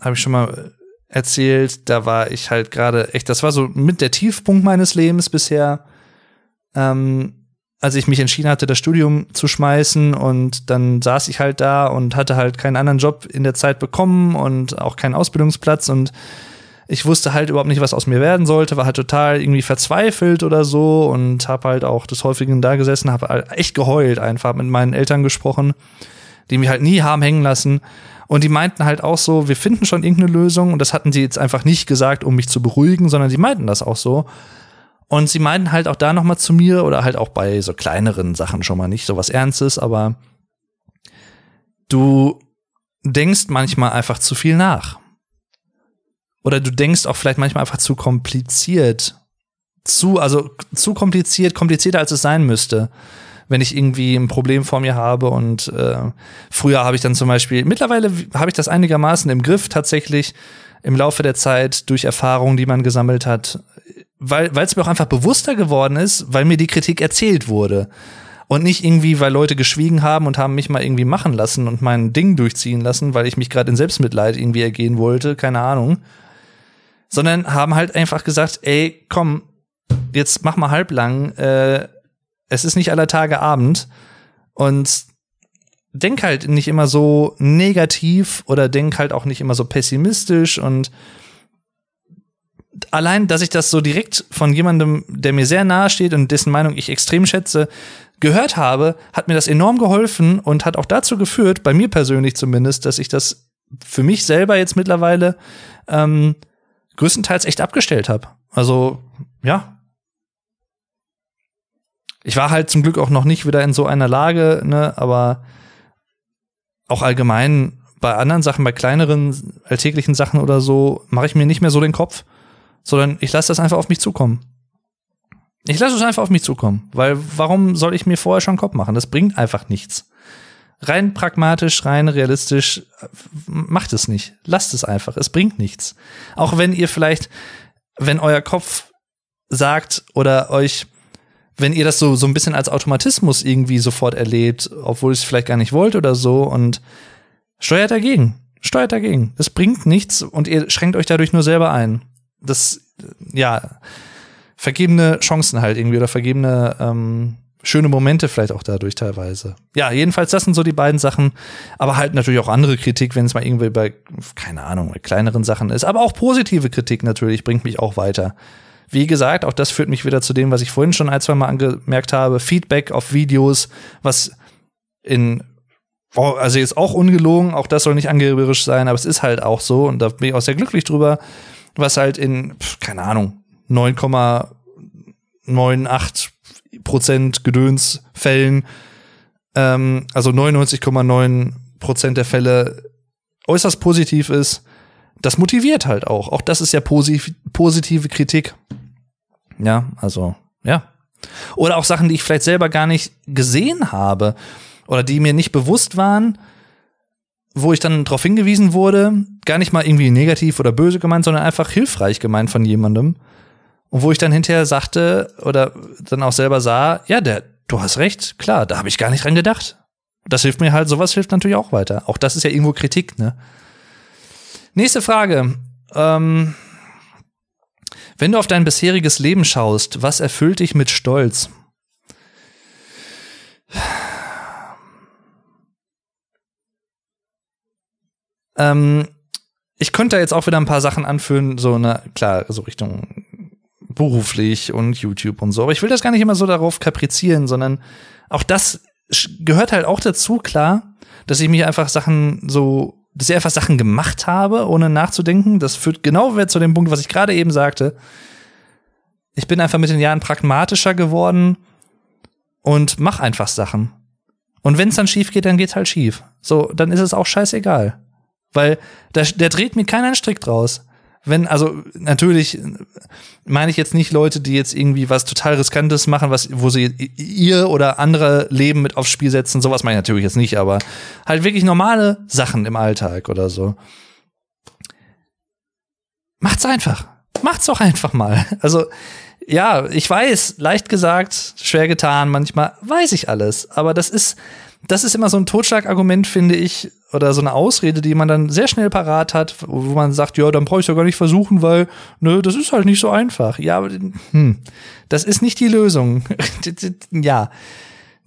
habe ich schon mal erzählt. Da war ich halt gerade echt, das war so mit der Tiefpunkt meines Lebens bisher. Ähm, als ich mich entschieden hatte, das Studium zu schmeißen und dann saß ich halt da und hatte halt keinen anderen Job in der Zeit bekommen und auch keinen Ausbildungsplatz und ich wusste halt überhaupt nicht, was aus mir werden sollte, war halt total irgendwie verzweifelt oder so und habe halt auch des Häufigen da gesessen, habe halt echt geheult einfach mit meinen Eltern gesprochen, die mich halt nie haben hängen lassen und die meinten halt auch so, wir finden schon irgendeine Lösung und das hatten sie jetzt einfach nicht gesagt, um mich zu beruhigen, sondern sie meinten das auch so und sie meinten halt auch da noch mal zu mir oder halt auch bei so kleineren Sachen schon mal nicht so was Ernstes, aber du denkst manchmal einfach zu viel nach. Oder du denkst auch vielleicht manchmal einfach zu kompliziert. Zu, also zu kompliziert, komplizierter als es sein müsste. Wenn ich irgendwie ein Problem vor mir habe und äh, früher habe ich dann zum Beispiel, mittlerweile habe ich das einigermaßen im Griff tatsächlich im Laufe der Zeit durch Erfahrungen, die man gesammelt hat, weil es mir auch einfach bewusster geworden ist, weil mir die Kritik erzählt wurde. Und nicht irgendwie, weil Leute geschwiegen haben und haben mich mal irgendwie machen lassen und mein Ding durchziehen lassen, weil ich mich gerade in Selbstmitleid irgendwie ergehen wollte, keine Ahnung. Sondern haben halt einfach gesagt, ey, komm, jetzt mach mal halblang, äh, es ist nicht aller Tage Abend und denk halt nicht immer so negativ oder denk halt auch nicht immer so pessimistisch und allein, dass ich das so direkt von jemandem, der mir sehr nahe steht und dessen Meinung ich extrem schätze, gehört habe, hat mir das enorm geholfen und hat auch dazu geführt, bei mir persönlich zumindest, dass ich das für mich selber jetzt mittlerweile ähm, größtenteils echt abgestellt habe. Also ja. Ich war halt zum Glück auch noch nicht wieder in so einer Lage, ne, aber auch allgemein bei anderen Sachen, bei kleineren alltäglichen Sachen oder so, mache ich mir nicht mehr so den Kopf sondern ich lasse das einfach auf mich zukommen. Ich lasse es einfach auf mich zukommen, weil warum soll ich mir vorher schon Kopf machen? Das bringt einfach nichts. Rein pragmatisch, rein realistisch, macht es nicht. Lasst es einfach. Es bringt nichts. Auch wenn ihr vielleicht, wenn euer Kopf sagt oder euch, wenn ihr das so, so ein bisschen als Automatismus irgendwie sofort erlebt, obwohl es vielleicht gar nicht wollt oder so und steuert dagegen. Steuert dagegen. Es bringt nichts und ihr schränkt euch dadurch nur selber ein das, ja, vergebene Chancen halt irgendwie oder vergebene ähm, schöne Momente vielleicht auch dadurch teilweise. Ja, jedenfalls, das sind so die beiden Sachen. Aber halt natürlich auch andere Kritik, wenn es mal irgendwie bei, keine Ahnung, kleineren Sachen ist. Aber auch positive Kritik natürlich bringt mich auch weiter. Wie gesagt, auch das führt mich wieder zu dem, was ich vorhin schon ein, zwei Mal angemerkt habe. Feedback auf Videos, was in also jetzt auch ungelogen, auch das soll nicht angeberisch sein, aber es ist halt auch so und da bin ich auch sehr glücklich drüber, was halt in, keine Ahnung, 9,98 Prozent Gedönsfällen, ähm, also 99,9 Prozent der Fälle äußerst positiv ist. das motiviert halt auch. Auch das ist ja posi positive Kritik. Ja, also, ja. Oder auch Sachen, die ich vielleicht selber gar nicht gesehen habe oder die mir nicht bewusst waren, wo ich dann darauf hingewiesen wurde, gar nicht mal irgendwie negativ oder böse gemeint, sondern einfach hilfreich gemeint von jemandem. Und wo ich dann hinterher sagte oder dann auch selber sah, ja, der, du hast recht, klar, da habe ich gar nicht dran gedacht. Das hilft mir halt, sowas hilft natürlich auch weiter. Auch das ist ja irgendwo Kritik, ne? Nächste Frage. Ähm, wenn du auf dein bisheriges Leben schaust, was erfüllt dich mit Stolz? Ähm, ich könnte jetzt auch wieder ein paar Sachen anführen, so eine, klar, so Richtung beruflich und YouTube und so. Aber ich will das gar nicht immer so darauf kaprizieren, sondern auch das gehört halt auch dazu, klar, dass ich mich einfach Sachen so dass ich einfach Sachen gemacht habe, ohne nachzudenken. Das führt genau zu dem Punkt, was ich gerade eben sagte. Ich bin einfach mit den Jahren pragmatischer geworden und mach einfach Sachen. Und wenn es dann schief geht, dann geht's halt schief. So, dann ist es auch scheißegal. Weil da, der dreht mir keinen Strick draus wenn, also natürlich meine ich jetzt nicht Leute, die jetzt irgendwie was total Riskantes machen, was, wo sie ihr oder andere Leben mit aufs Spiel setzen, sowas meine ich natürlich jetzt nicht, aber halt wirklich normale Sachen im Alltag oder so. Macht's einfach. Macht's doch einfach mal. [laughs] Also, ja, ich weiß, leicht gesagt, schwer getan, manchmal weiß ich alles, aber das ist, das ist immer so ein Totschlagargument, finde ich, oder so eine Ausrede, die man dann sehr schnell parat hat, wo man sagt, ja, dann brauche ich ja gar nicht versuchen, weil, ne, das ist halt nicht so einfach. Ja, aber, hm, das ist nicht die Lösung. [laughs] ja.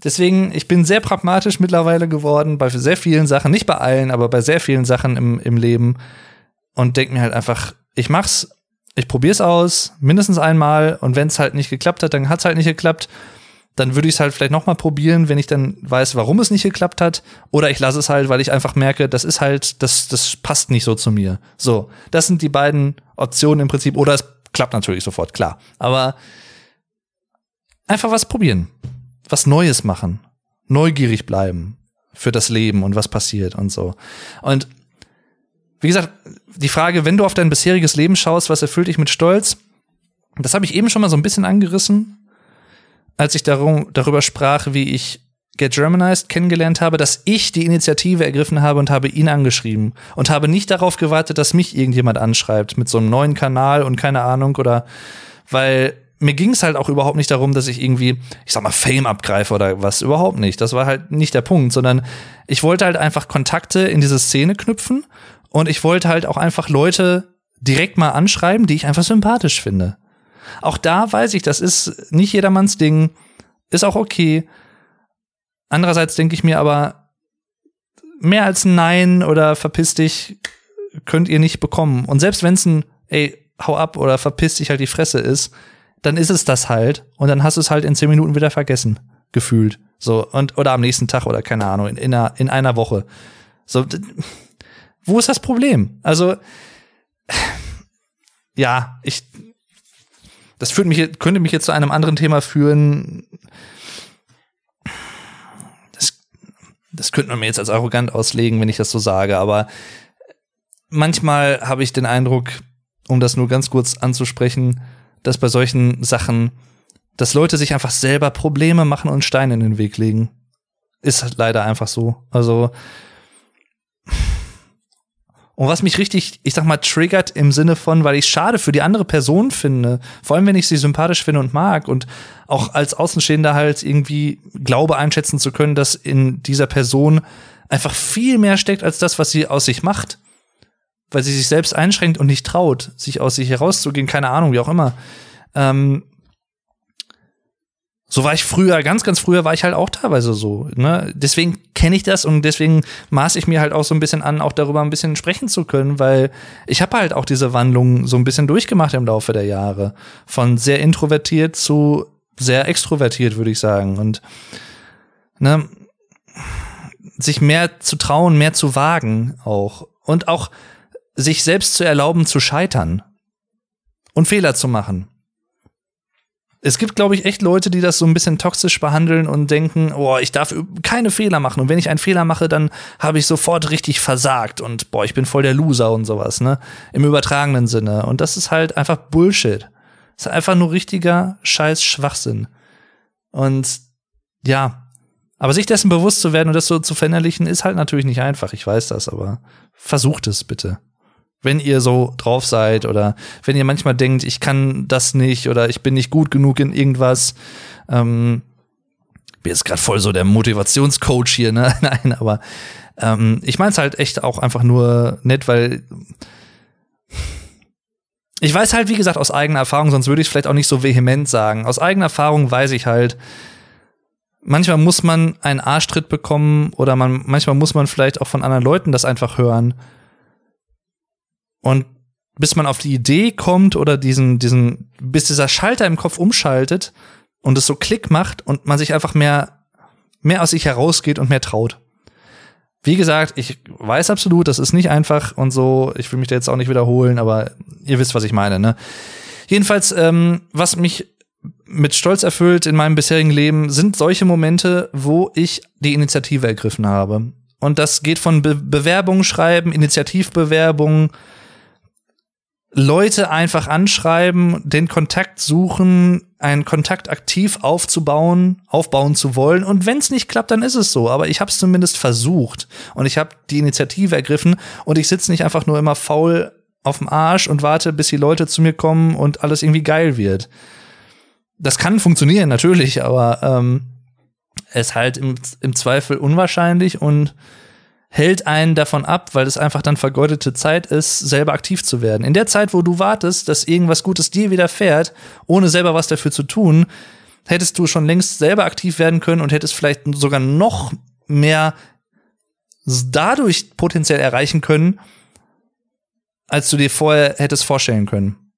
Deswegen, ich bin sehr pragmatisch mittlerweile geworden, bei sehr vielen Sachen, nicht bei allen, aber bei sehr vielen Sachen im, im Leben und denke mir halt einfach, ich mach's, ich probier's aus, mindestens einmal und wenn es halt nicht geklappt hat, dann hat's halt nicht geklappt dann würde ich es halt vielleicht noch mal probieren, wenn ich dann weiß, warum es nicht geklappt hat. Oder ich lasse es halt, weil ich einfach merke, das ist halt, das, das passt nicht so zu mir. So, das sind die beiden Optionen im Prinzip. Oder es klappt natürlich sofort, klar. Aber einfach was probieren. Was Neues machen. Neugierig bleiben für das Leben und was passiert und so. Und wie gesagt, die Frage, wenn du auf dein bisheriges Leben schaust, was erfüllt dich mit Stolz? Das habe ich eben schon mal so ein bisschen angerissen als ich darum, darüber sprach, wie ich Get Germanized kennengelernt habe, dass ich die Initiative ergriffen habe und habe ihn angeschrieben und habe nicht darauf gewartet, dass mich irgendjemand anschreibt mit so einem neuen Kanal und keine Ahnung oder weil mir ging es halt auch überhaupt nicht darum, dass ich irgendwie, ich sag mal, Fame abgreife oder was, überhaupt nicht. Das war halt nicht der Punkt, sondern ich wollte halt einfach Kontakte in diese Szene knüpfen und ich wollte halt auch einfach Leute direkt mal anschreiben, die ich einfach sympathisch finde. Auch da weiß ich, das ist nicht jedermanns Ding, ist auch okay. Andererseits denke ich mir aber, mehr als ein Nein oder verpiss dich könnt ihr nicht bekommen. Und selbst wenn es ein, ey, hau ab oder verpiss dich halt die Fresse ist, dann ist es das halt. Und dann hast du es halt in zehn Minuten wieder vergessen. Gefühlt. So, und, oder am nächsten Tag oder keine Ahnung, in, in, einer, in einer Woche. So, wo ist das Problem? Also, ja, ich, das führt mich, könnte mich jetzt zu einem anderen Thema führen. Das, das könnte man mir jetzt als arrogant auslegen, wenn ich das so sage, aber manchmal habe ich den Eindruck, um das nur ganz kurz anzusprechen, dass bei solchen Sachen, dass Leute sich einfach selber Probleme machen und Steine in den Weg legen. Ist leider einfach so. Also, und was mich richtig, ich sag mal, triggert im Sinne von, weil ich schade für die andere Person finde, vor allem wenn ich sie sympathisch finde und mag und auch als Außenstehender halt irgendwie glaube einschätzen zu können, dass in dieser Person einfach viel mehr steckt als das, was sie aus sich macht. Weil sie sich selbst einschränkt und nicht traut, sich aus sich herauszugehen, keine Ahnung, wie auch immer. Ähm, so war ich früher, ganz, ganz früher war ich halt auch teilweise so. Ne? Deswegen kenne ich das und deswegen maße ich mir halt auch so ein bisschen an, auch darüber ein bisschen sprechen zu können, weil ich habe halt auch diese Wandlung so ein bisschen durchgemacht im Laufe der Jahre. Von sehr introvertiert zu sehr extrovertiert, würde ich sagen. Und ne, sich mehr zu trauen, mehr zu wagen auch. Und auch sich selbst zu erlauben, zu scheitern und Fehler zu machen. Es gibt, glaube ich, echt Leute, die das so ein bisschen toxisch behandeln und denken, oh, ich darf keine Fehler machen. Und wenn ich einen Fehler mache, dann habe ich sofort richtig versagt und boah, ich bin voll der Loser und sowas, ne? Im übertragenen Sinne. Und das ist halt einfach Bullshit. Das ist einfach nur richtiger Scheiß Schwachsinn. Und ja, aber sich dessen bewusst zu werden und das so zu verinnerlichen, ist halt natürlich nicht einfach. Ich weiß das, aber versucht es bitte wenn ihr so drauf seid oder wenn ihr manchmal denkt, ich kann das nicht oder ich bin nicht gut genug in irgendwas. Ähm, bin jetzt gerade voll so der Motivationscoach hier, ne? [laughs] Nein, aber ähm, ich meine es halt echt auch einfach nur nett, weil ich weiß halt, wie gesagt, aus eigener Erfahrung, sonst würde ich vielleicht auch nicht so vehement sagen. Aus eigener Erfahrung weiß ich halt, manchmal muss man einen Arschtritt bekommen oder man, manchmal muss man vielleicht auch von anderen Leuten das einfach hören und bis man auf die Idee kommt oder diesen, diesen, bis dieser Schalter im Kopf umschaltet und es so Klick macht und man sich einfach mehr, mehr aus sich herausgeht und mehr traut. Wie gesagt, ich weiß absolut, das ist nicht einfach und so. Ich will mich da jetzt auch nicht wiederholen, aber ihr wisst, was ich meine. Ne? Jedenfalls, ähm, was mich mit Stolz erfüllt in meinem bisherigen Leben, sind solche Momente, wo ich die Initiative ergriffen habe. Und das geht von Be Bewerbungen schreiben, Initiativbewerbungen, Leute einfach anschreiben, den Kontakt suchen, einen Kontakt aktiv aufzubauen, aufbauen zu wollen. Und wenn es nicht klappt, dann ist es so. Aber ich habe es zumindest versucht und ich habe die Initiative ergriffen und ich sitze nicht einfach nur immer faul auf dem Arsch und warte, bis die Leute zu mir kommen und alles irgendwie geil wird. Das kann funktionieren, natürlich, aber ähm, es halt im, im Zweifel unwahrscheinlich und hält einen davon ab, weil es einfach dann vergeudete Zeit ist, selber aktiv zu werden. In der Zeit, wo du wartest, dass irgendwas Gutes dir widerfährt, ohne selber was dafür zu tun, hättest du schon längst selber aktiv werden können und hättest vielleicht sogar noch mehr dadurch potenziell erreichen können, als du dir vorher hättest vorstellen können.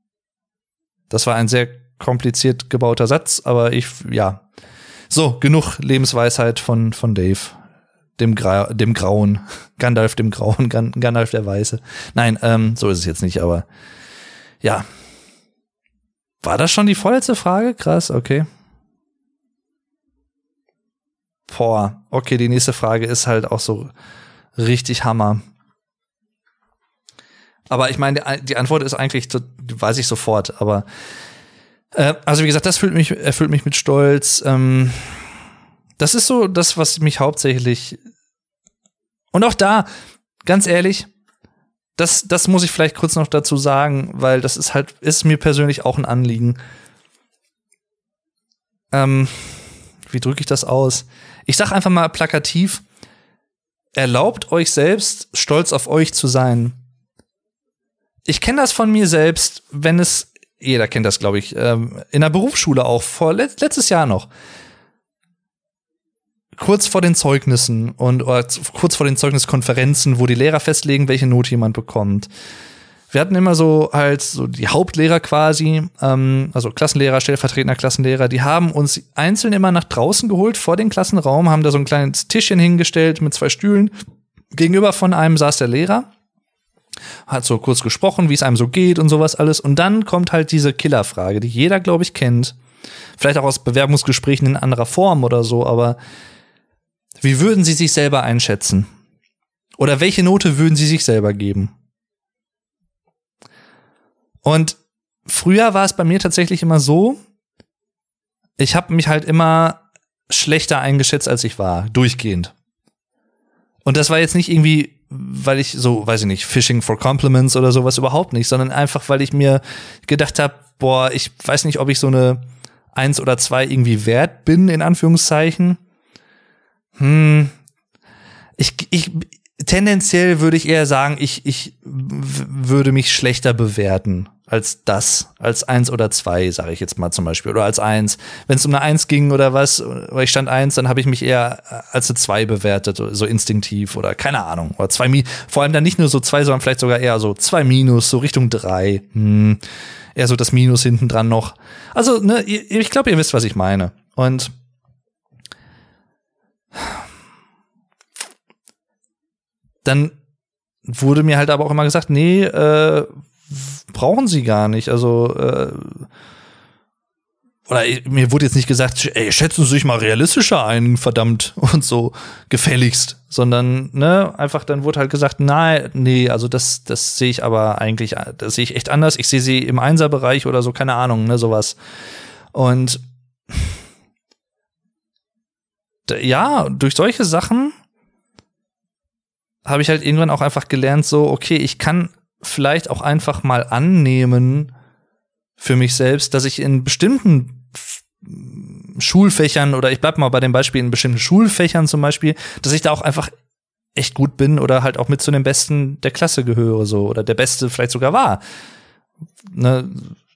Das war ein sehr kompliziert gebauter Satz, aber ich, ja. So, genug Lebensweisheit von, von Dave dem, Gra dem Grauen. [laughs] Gandalf dem Grauen, Gandalf der Weiße. Nein, ähm, so ist es jetzt nicht, aber ja. War das schon die vorletzte Frage? Krass, okay. Boah, okay, die nächste Frage ist halt auch so richtig Hammer. Aber ich meine, die Antwort ist eigentlich, weiß ich sofort, aber äh, also wie gesagt, das erfüllt mich, erfüllt mich mit Stolz. Ähm, das ist so das, was mich hauptsächlich. Und auch da, ganz ehrlich, das, das muss ich vielleicht kurz noch dazu sagen, weil das ist halt, ist mir persönlich auch ein Anliegen. Ähm, wie drücke ich das aus? Ich sag einfach mal plakativ, erlaubt euch selbst, stolz auf euch zu sein. Ich kenne das von mir selbst, wenn es, jeder kennt das, glaube ich, ähm, in der Berufsschule auch, vor letztes Jahr noch kurz vor den Zeugnissen und oder kurz vor den Zeugniskonferenzen, wo die Lehrer festlegen, welche Note jemand bekommt. Wir hatten immer so halt so die Hauptlehrer quasi, ähm, also Klassenlehrer, stellvertretender Klassenlehrer, die haben uns einzeln immer nach draußen geholt vor den Klassenraum, haben da so ein kleines Tischchen hingestellt mit zwei Stühlen. Gegenüber von einem saß der Lehrer, hat so kurz gesprochen, wie es einem so geht und sowas alles. Und dann kommt halt diese Killerfrage, die jeder, glaube ich, kennt. Vielleicht auch aus Bewerbungsgesprächen in anderer Form oder so, aber wie würden Sie sich selber einschätzen? Oder welche Note würden Sie sich selber geben? Und früher war es bei mir tatsächlich immer so, ich habe mich halt immer schlechter eingeschätzt, als ich war, durchgehend. Und das war jetzt nicht irgendwie, weil ich so, weiß ich nicht, Fishing for Compliments oder sowas überhaupt nicht, sondern einfach, weil ich mir gedacht habe, boah, ich weiß nicht, ob ich so eine eins oder zwei irgendwie wert bin, in Anführungszeichen. Hm, ich, ich, tendenziell würde ich eher sagen, ich, ich würde mich schlechter bewerten als das, als eins oder zwei, sage ich jetzt mal zum Beispiel, oder als eins. Wenn es um eine eins ging oder was, oder ich stand eins, dann habe ich mich eher als eine zwei bewertet, so instinktiv oder keine Ahnung, oder zwei, vor allem dann nicht nur so zwei, sondern vielleicht sogar eher so zwei Minus, so Richtung drei, hm, eher so das Minus hinten dran noch. Also, ne, ich glaube, ihr wisst, was ich meine. Und dann wurde mir halt aber auch immer gesagt, nee, äh, brauchen sie gar nicht. Also äh, oder mir wurde jetzt nicht gesagt, ey, schätzen Sie sich mal realistischer ein, verdammt, [laughs] und so gefälligst, sondern, ne, einfach dann wurde halt gesagt, nein, nee, also das, das sehe ich aber eigentlich, das sehe ich echt anders. Ich sehe sie im Einserbereich oder so, keine Ahnung, ne, sowas. Und ja, durch solche Sachen habe ich halt irgendwann auch einfach gelernt, so, okay, ich kann vielleicht auch einfach mal annehmen für mich selbst, dass ich in bestimmten Schulfächern oder ich bleib mal bei dem Beispiel in bestimmten Schulfächern zum Beispiel, dass ich da auch einfach echt gut bin oder halt auch mit zu den Besten der Klasse gehöre so oder der Beste vielleicht sogar war. Ne,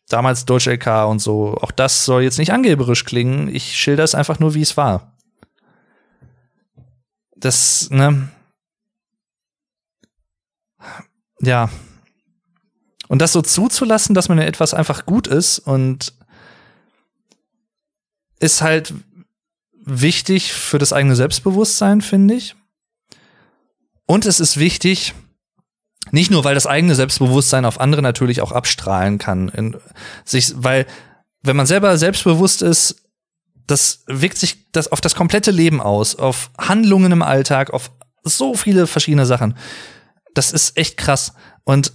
damals Deutsch LK und so. Auch das soll jetzt nicht angeberisch klingen. Ich schilder es einfach nur, wie es war. Das, ne, ja. Und das so zuzulassen, dass man in etwas einfach gut ist und ist halt wichtig für das eigene Selbstbewusstsein, finde ich. Und es ist wichtig, nicht nur, weil das eigene Selbstbewusstsein auf andere natürlich auch abstrahlen kann, in sich, weil wenn man selber selbstbewusst ist, das wirkt sich das auf das komplette Leben aus, auf Handlungen im Alltag, auf so viele verschiedene Sachen das ist echt krass. Und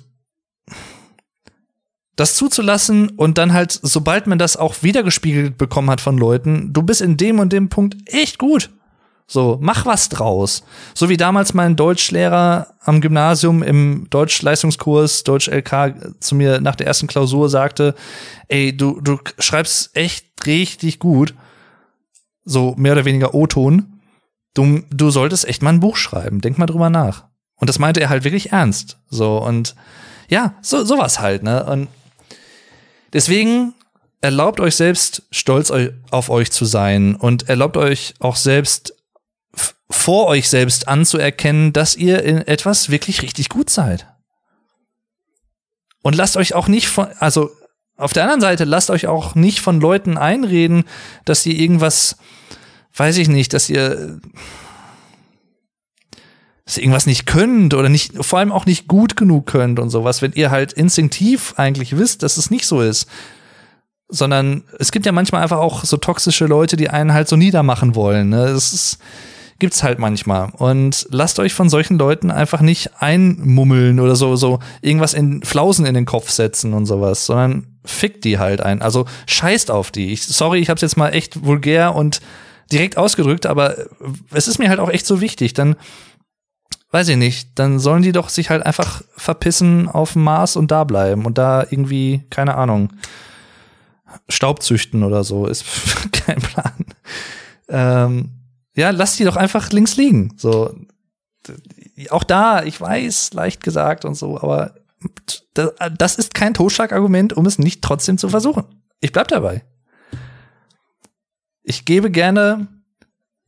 das zuzulassen und dann halt, sobald man das auch wiedergespiegelt bekommen hat von Leuten, du bist in dem und dem Punkt echt gut. So, mach was draus. So wie damals mein Deutschlehrer am Gymnasium im Deutschleistungskurs, Deutsch LK, zu mir nach der ersten Klausur sagte, ey, du, du schreibst echt richtig gut. So mehr oder weniger O-Ton. Du, du solltest echt mal ein Buch schreiben. Denk mal drüber nach. Und das meinte er halt wirklich ernst. So, und ja, so, sowas halt, ne? Und deswegen erlaubt euch selbst, stolz auf euch zu sein und erlaubt euch auch selbst vor euch selbst anzuerkennen, dass ihr in etwas wirklich richtig gut seid. Und lasst euch auch nicht von, also auf der anderen Seite, lasst euch auch nicht von Leuten einreden, dass ihr irgendwas, weiß ich nicht, dass ihr dass ihr irgendwas nicht könnt oder nicht, vor allem auch nicht gut genug könnt und sowas, wenn ihr halt instinktiv eigentlich wisst, dass es nicht so ist. Sondern es gibt ja manchmal einfach auch so toxische Leute, die einen halt so niedermachen wollen. Ne? Das ist, gibt's halt manchmal. Und lasst euch von solchen Leuten einfach nicht einmummeln oder so, so irgendwas in Flausen in den Kopf setzen und sowas, sondern fickt die halt ein. Also scheißt auf die. Ich, sorry, ich hab's jetzt mal echt vulgär und direkt ausgedrückt, aber es ist mir halt auch echt so wichtig. Dann weiß ich nicht, dann sollen die doch sich halt einfach verpissen auf dem Mars und da bleiben und da irgendwie, keine Ahnung, Staub züchten oder so, [laughs] ist kein Plan. Ähm, ja, lass die doch einfach links liegen. So, auch da, ich weiß, leicht gesagt und so, aber das ist kein Totschlagargument, um es nicht trotzdem zu versuchen. Ich bleib dabei. Ich gebe gerne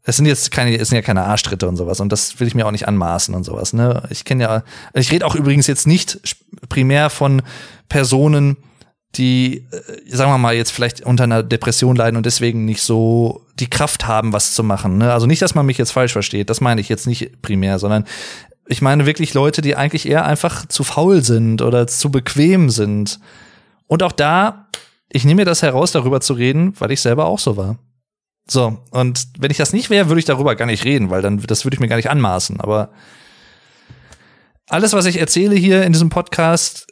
es sind jetzt keine, es sind ja keine Arschtritte und sowas und das will ich mir auch nicht anmaßen und sowas. Ne? Ich kenne ja, ich rede auch übrigens jetzt nicht primär von Personen, die, äh, sagen wir mal, jetzt vielleicht unter einer Depression leiden und deswegen nicht so die Kraft haben, was zu machen. Ne? Also nicht, dass man mich jetzt falsch versteht, das meine ich jetzt nicht primär, sondern ich meine wirklich Leute, die eigentlich eher einfach zu faul sind oder zu bequem sind. Und auch da, ich nehme mir das heraus, darüber zu reden, weil ich selber auch so war. So, und wenn ich das nicht wäre, würde ich darüber gar nicht reden, weil dann, das würde ich mir gar nicht anmaßen. Aber alles, was ich erzähle hier in diesem Podcast,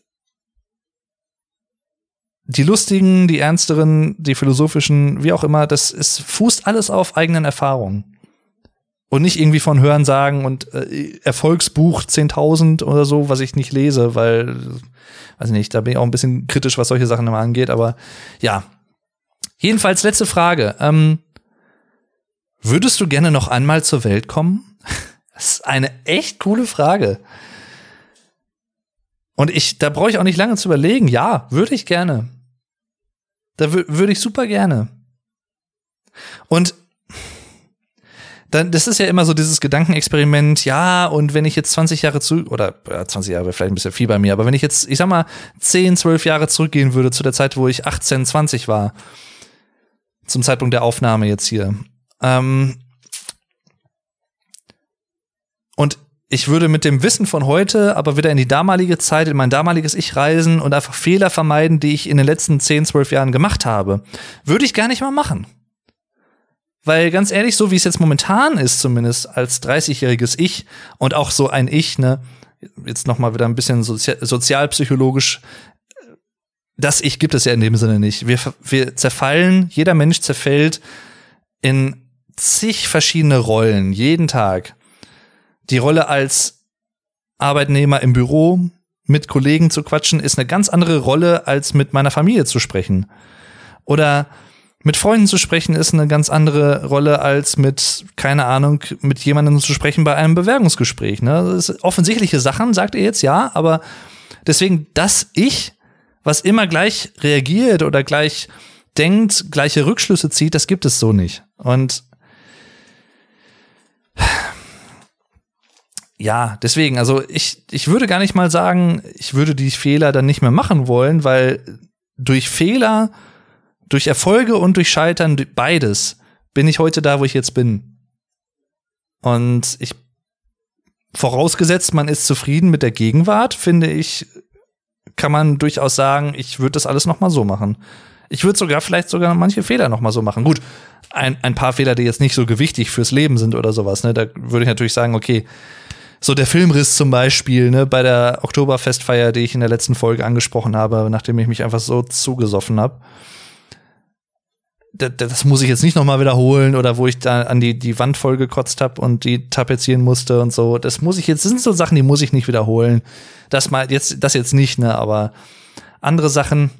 die lustigen, die ernsteren, die philosophischen, wie auch immer, das ist, fußt alles auf eigenen Erfahrungen. Und nicht irgendwie von Hören sagen und äh, Erfolgsbuch 10.000 oder so, was ich nicht lese, weil, weiß nicht, da bin ich auch ein bisschen kritisch, was solche Sachen immer angeht, aber ja. Jedenfalls letzte Frage. Ähm, Würdest du gerne noch einmal zur Welt kommen? [laughs] Das ist eine echt coole Frage. Und ich, da brauche ich auch nicht lange zu überlegen. Ja, würde ich gerne. Da würde ich super gerne. Und dann, das ist ja immer so dieses Gedankenexperiment, ja, und wenn ich jetzt 20 Jahre zu, oder ja, 20 Jahre wäre vielleicht ein bisschen viel bei mir, aber wenn ich jetzt, ich sag mal, 10, 12 Jahre zurückgehen würde zu der Zeit, wo ich 18, 20 war, zum Zeitpunkt der Aufnahme jetzt hier, ähm, und ich würde mit dem Wissen von heute aber wieder in die damalige Zeit, in mein damaliges Ich reisen und einfach Fehler vermeiden, die ich in den letzten 10, 12 Jahren gemacht habe. Würde ich gar nicht mal machen. Weil ganz ehrlich, so wie es jetzt momentan ist, zumindest als 30-jähriges Ich und auch so ein Ich, ne, jetzt noch mal wieder ein bisschen sozi sozialpsychologisch, das Ich gibt es ja in dem Sinne nicht. Wir, wir zerfallen, jeder Mensch zerfällt in zig verschiedene Rollen, jeden Tag. Die Rolle als Arbeitnehmer im Büro, mit Kollegen zu quatschen, ist eine ganz andere Rolle, als mit meiner Familie zu sprechen. Oder mit Freunden zu sprechen ist eine ganz andere Rolle als mit, keine Ahnung, mit jemandem zu sprechen bei einem Bewerbungsgespräch. Ne? Das ist offensichtliche Sachen, sagt ihr jetzt, ja, aber deswegen das Ich, was immer gleich reagiert oder gleich denkt, gleiche Rückschlüsse zieht, das gibt es so nicht. Und ja, deswegen, also ich, ich würde gar nicht mal sagen, ich würde die Fehler dann nicht mehr machen wollen, weil durch Fehler durch Erfolge und durch Scheitern, beides, bin ich heute da, wo ich jetzt bin. Und ich, vorausgesetzt, man ist zufrieden mit der Gegenwart, finde ich, kann man durchaus sagen, ich würde das alles noch mal so machen. Ich würde sogar vielleicht sogar manche Fehler noch mal so machen. Gut, ein, ein paar Fehler, die jetzt nicht so gewichtig fürs Leben sind oder sowas, ne, da würde ich natürlich sagen, okay, so der Filmriss zum Beispiel, ne, bei der Oktoberfestfeier, die ich in der letzten Folge angesprochen habe, nachdem ich mich einfach so zugesoffen habe das muss ich jetzt nicht nochmal wiederholen oder wo ich da an die, die Wand voll gekotzt habe und die tapezieren musste und so. Das muss ich jetzt, das sind so Sachen, die muss ich nicht wiederholen. Das mal jetzt, das jetzt nicht, ne, aber andere Sachen,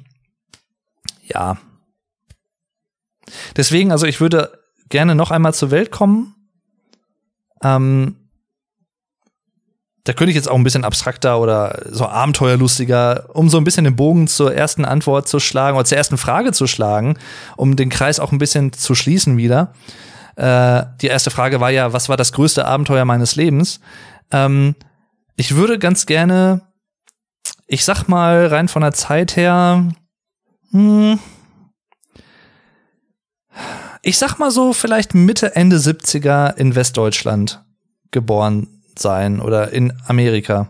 ja. Deswegen, also ich würde gerne noch einmal zur Welt kommen. Ähm, da könnte ich jetzt auch ein bisschen abstrakter oder so abenteuerlustiger, um so ein bisschen den Bogen zur ersten Antwort zu schlagen oder zur ersten Frage zu schlagen, um den Kreis auch ein bisschen zu schließen wieder. Äh, die erste Frage war ja, was war das größte Abenteuer meines Lebens? Ähm, ich würde ganz gerne, ich sag mal rein von der Zeit her, hm, ich sag mal so vielleicht Mitte, Ende 70er in Westdeutschland geboren sein oder in Amerika.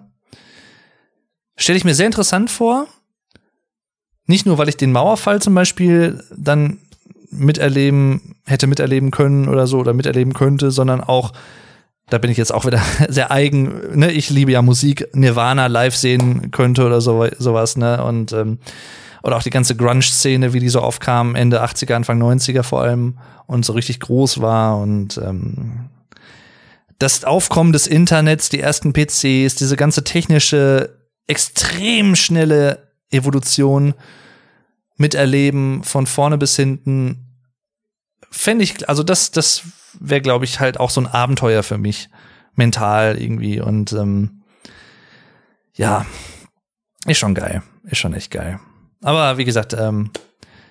Stelle ich mir sehr interessant vor. Nicht nur, weil ich den Mauerfall zum Beispiel dann miterleben, hätte miterleben können oder so oder miterleben könnte, sondern auch, da bin ich jetzt auch wieder [laughs] sehr eigen, ne, ich liebe ja Musik, Nirvana live sehen könnte oder so, sowas, ne, und, ähm, oder auch die ganze Grunge-Szene, wie die so aufkam, Ende 80er, Anfang 90er vor allem und so richtig groß war und ähm, das Aufkommen des Internets, die ersten PCs, diese ganze technische, extrem schnelle Evolution miterleben, von vorne bis hinten, fände ich, also das, das wäre, glaube ich, halt auch so ein Abenteuer für mich, mental irgendwie. Und ähm, ja, ist schon geil. Ist schon echt geil. Aber wie gesagt, ähm,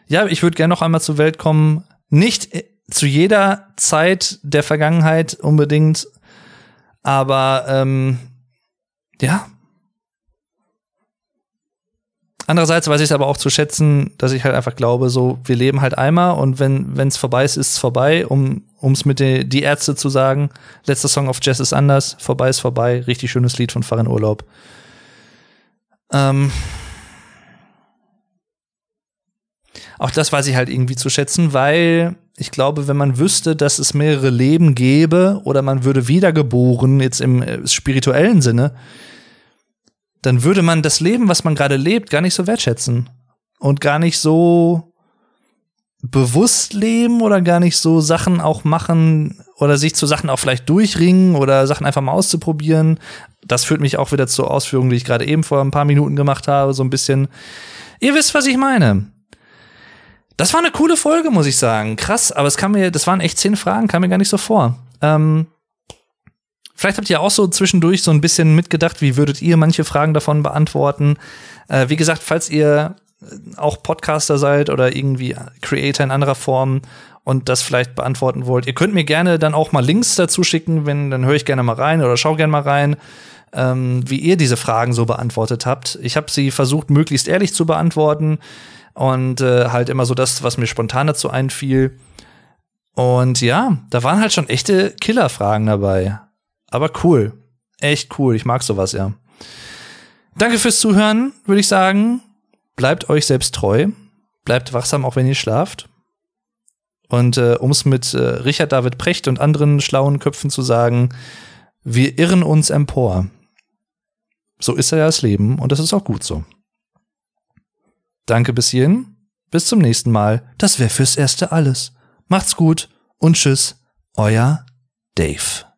ja, ich würde gerne noch einmal zur Welt kommen. Nicht zu jeder Zeit der Vergangenheit unbedingt, aber ähm, ja. Andererseits weiß ich es aber auch zu schätzen, dass ich halt einfach glaube, so wir leben halt einmal und wenn wenn es vorbei ist, ist es vorbei. Um ums mit de, die Ärzte zu sagen, letzter Song of Jazz ist anders, vorbei ist vorbei, richtig schönes Lied von Farin Urlaub. Ähm, auch das weiß ich halt irgendwie zu schätzen, weil ich glaube, wenn man wüsste, dass es mehrere Leben gäbe oder man würde wiedergeboren, jetzt im äh, spirituellen Sinne, dann würde man das Leben, was man gerade lebt, gar nicht so wertschätzen und gar nicht so bewusst leben oder gar nicht so Sachen auch machen oder sich zu Sachen auch vielleicht durchringen oder Sachen einfach mal auszuprobieren. Das führt mich auch wieder zur Ausführung, die ich gerade eben vor ein paar Minuten gemacht habe, so ein bisschen. Ihr wisst, was ich meine. Das war eine coole Folge, muss ich sagen. Krass, aber es kam mir, das waren echt zehn Fragen, kam mir gar nicht so vor. Ähm, vielleicht habt ihr auch so zwischendurch so ein bisschen mitgedacht, wie würdet ihr manche Fragen davon beantworten. Äh, wie gesagt, falls ihr auch Podcaster seid oder irgendwie Creator in anderer Form und das vielleicht beantworten wollt, ihr könnt mir gerne dann auch mal Links dazu schicken, wenn, dann höre ich gerne mal rein oder schau gerne mal rein, ähm, wie ihr diese Fragen so beantwortet habt. Ich habe sie versucht, möglichst ehrlich zu beantworten und äh, halt immer so das, was mir spontan dazu einfiel. Und ja, da waren halt schon echte Killerfragen dabei. Aber cool. Echt cool. Ich mag sowas, ja. Danke fürs Zuhören, würde ich sagen. Bleibt euch selbst treu. Bleibt wachsam, auch wenn ihr schlaft. Und äh, um es mit äh, Richard David Precht und anderen schlauen Köpfen zu sagen, wir irren uns empor. So ist ja das Leben und das ist auch gut so. Danke bis hierhin. Bis zum nächsten Mal. Das wäre fürs Erste alles. Macht's gut und tschüss. Euer Dave.